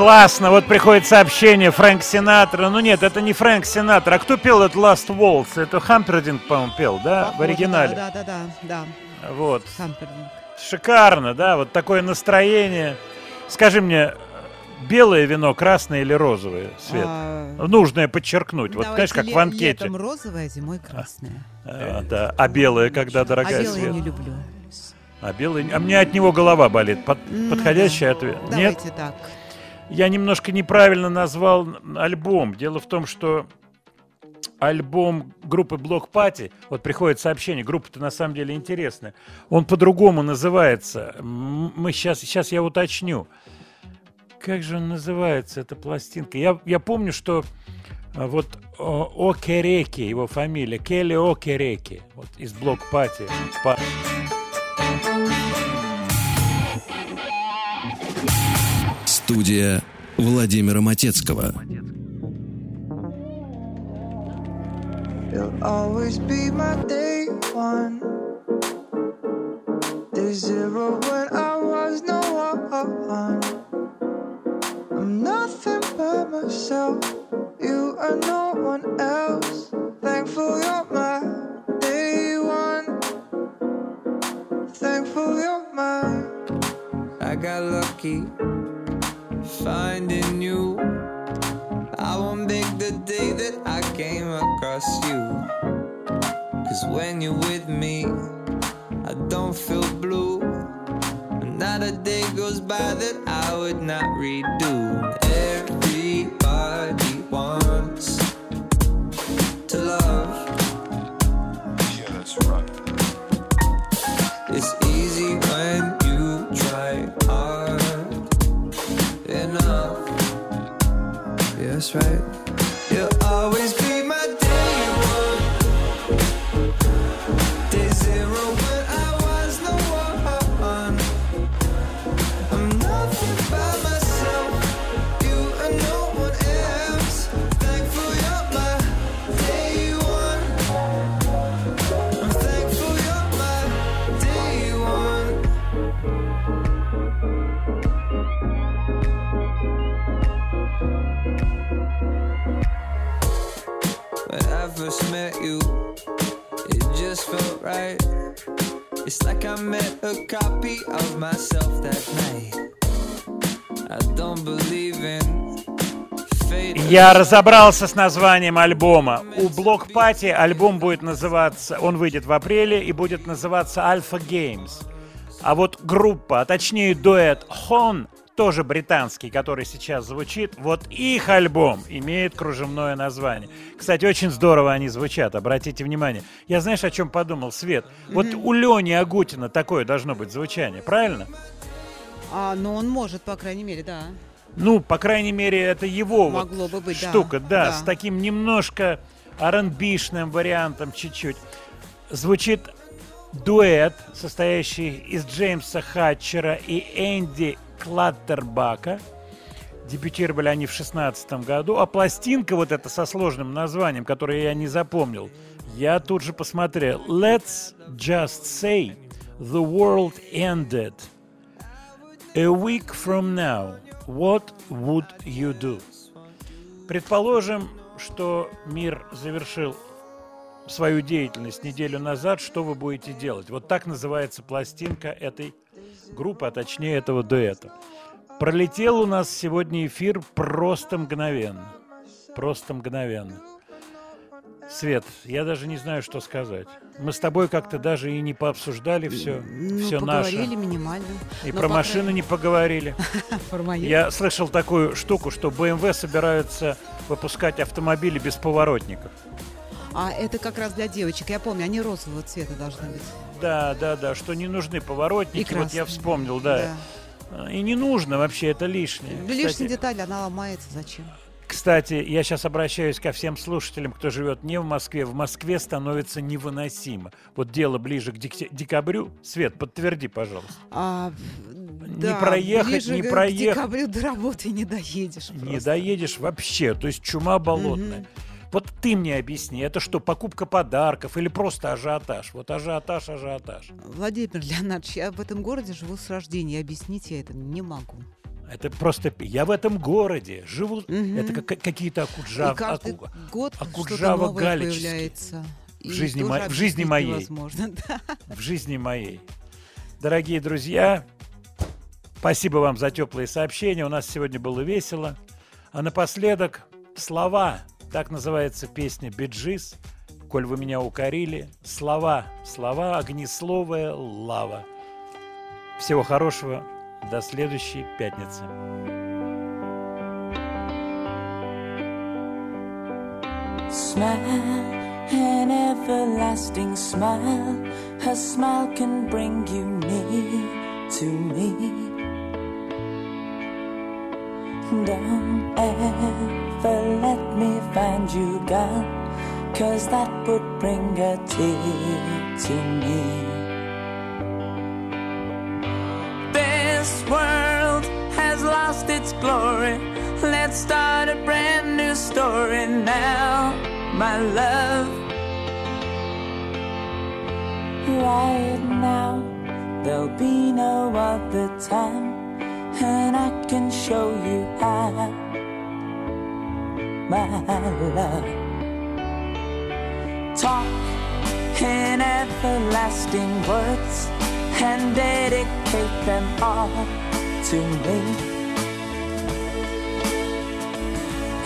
Классно, вот приходит сообщение Фрэнк Синатра. Ну нет, это не Фрэнк Синатра. А кто пел этот Last Waltz? Это Хампердинг, по-моему, пел, да? В Похоже, оригинале. Да, да, да, да. Вот. Хампердинг. Шикарно, да, вот такое настроение. Скажи мне, белое вино, красное или розовое, Свет? А, Нужное подчеркнуть. Вот, Давайте знаешь, как в анкете. Летом розовое, зимой красное. А, да. а белое, когда, дорогая а белое Свет? не люблю. А белый... А мне от него голова болит. Под- Подходящий да. ответ? Нет? Давайте так. Я немножко неправильно назвал альбом. Дело в том, что альбом группы Block Party, вот приходит сообщение, группа-то на самом деле интересная, он по-другому называется. Мы сейчас, сейчас я уточню. Как же он называется, эта пластинка? Я, я помню, что а, вот о- Окереки, его фамилия, Келли Окереки, вот из Block Party. Па- Студия Владимира Матецкого. You'll always be my day one. Day zero when I was no one. I'm nothing but myself. You are no one else. Thankful you're my day one. Thankful you're my. I got lucky finding you. I won't make the day that I came across you. Cause when you're with me, I don't feel blue. Not a day goes by that I would not redo. us right? Just felt right. It's like I met a copy of myself that night. I don't believe in. Я разобрался с названием альбома. У Block Party альбом будет называться, он выйдет в апреле и будет называться Alpha Games. А вот группа, а точнее дуэт Хон, тоже британский, который сейчас звучит, вот их альбом имеет кружевное название. Кстати, очень здорово они звучат, обратите внимание. Я знаешь, о чем подумал, Свет? Вот у Лени Агутина такое должно быть звучание, правильно? А, но он может, по крайней мере, да. Ну, по крайней мере, это его вот Могло бы быть, да. штука, да, Да. с таким немножко R&B-шным вариантом чуть-чуть. Звучит дуэт, состоящий из Джеймса Хатчера и Энди Клаттербака. Дебютировали они в шестнадцатом году, а пластинка вот эта со сложным названием, которое я не запомнил, я тут же посмотрел. Let's just say the world ended. A week from now, what would you do? Предположим, что мир завершил свою деятельность неделю назад, что вы будете делать? Вот так называется пластинка этой группы, а точнее этого дуэта. Пролетел у нас сегодня эфир просто мгновенно. Просто мгновенно. Свет, я даже не знаю, что сказать. Мы с тобой как-то даже и не пообсуждали все, Ну, все наше. поговорили минимально. И про машины не поговорили. *laughs* Я слышал такую штуку, что BMW собираются выпускать автомобили без поворотников. А это как раз для девочек. Я помню, они розового цвета должны быть. Да, да, да, что не нужны поворотники. И Вот я красные. вспомнил, да. И не нужно вообще, это лишнее. Лишняя Кстати, деталь, она ломается. Зачем? Кстати, я сейчас обращаюсь ко всем слушателям, кто живет не в Москве. В Москве становится невыносимо. Вот дело ближе к дек- декабрю. Свет, подтверди, пожалуйста. А, Не да, проехать, ближе не к проехать. декабрю до работы не доедешь. Не просто. доедешь вообще, то есть чума болотная. Мгм. Вот ты мне объясни, это что, покупка подарков или просто ажиотаж? Вот ажиотаж, ажиотаж. Владимир Леонардович, я в этом городе живу с рождения. Объяснить я это не могу. Это просто я в этом городе живу. Мгм. Это как, какие-то акуджав, И каждый аку- год акуджава появляется. В жизни, мо- в жизни моей. невозможно, *laughs* да. В жизни моей. Дорогие друзья, спасибо вам за теплые сообщения. У нас сегодня было весело. А напоследок слова. Так называется песня «Биджис». Коль вы меня укорили. Слова. Слова, огнесловая лава. Всего хорошего. До следующей пятницы. Smile, an everlasting smile. A smile can bring you near to me. Don't ever let me find you gone, cause that would bring a tear to me. This world has lost its glory. Let's start a brand new story now, my love. Right now, there'll be no other time, and I can show you how, my love. Talk in everlasting words and dedicate them all to me.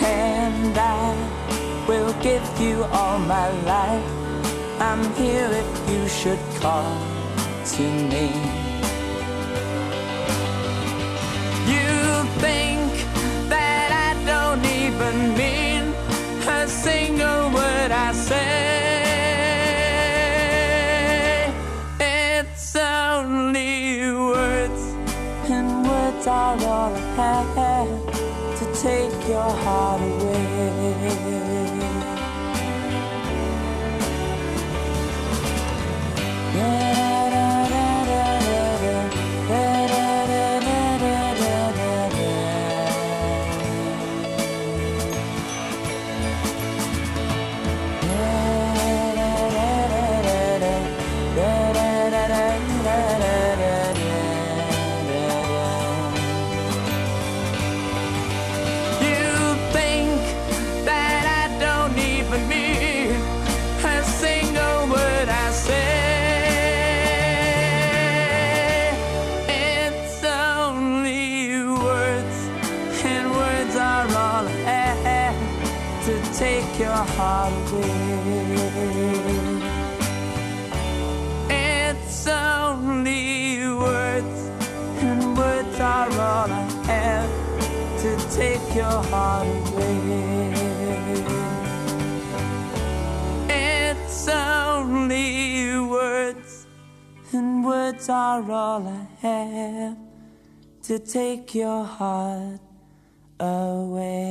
And I will give you all my life. I'm here if you should call to me. You think that I don't even mean single word I say. It's only words, and words are all I have to take your heart away. It's only words, and words are all I have to take your heart away.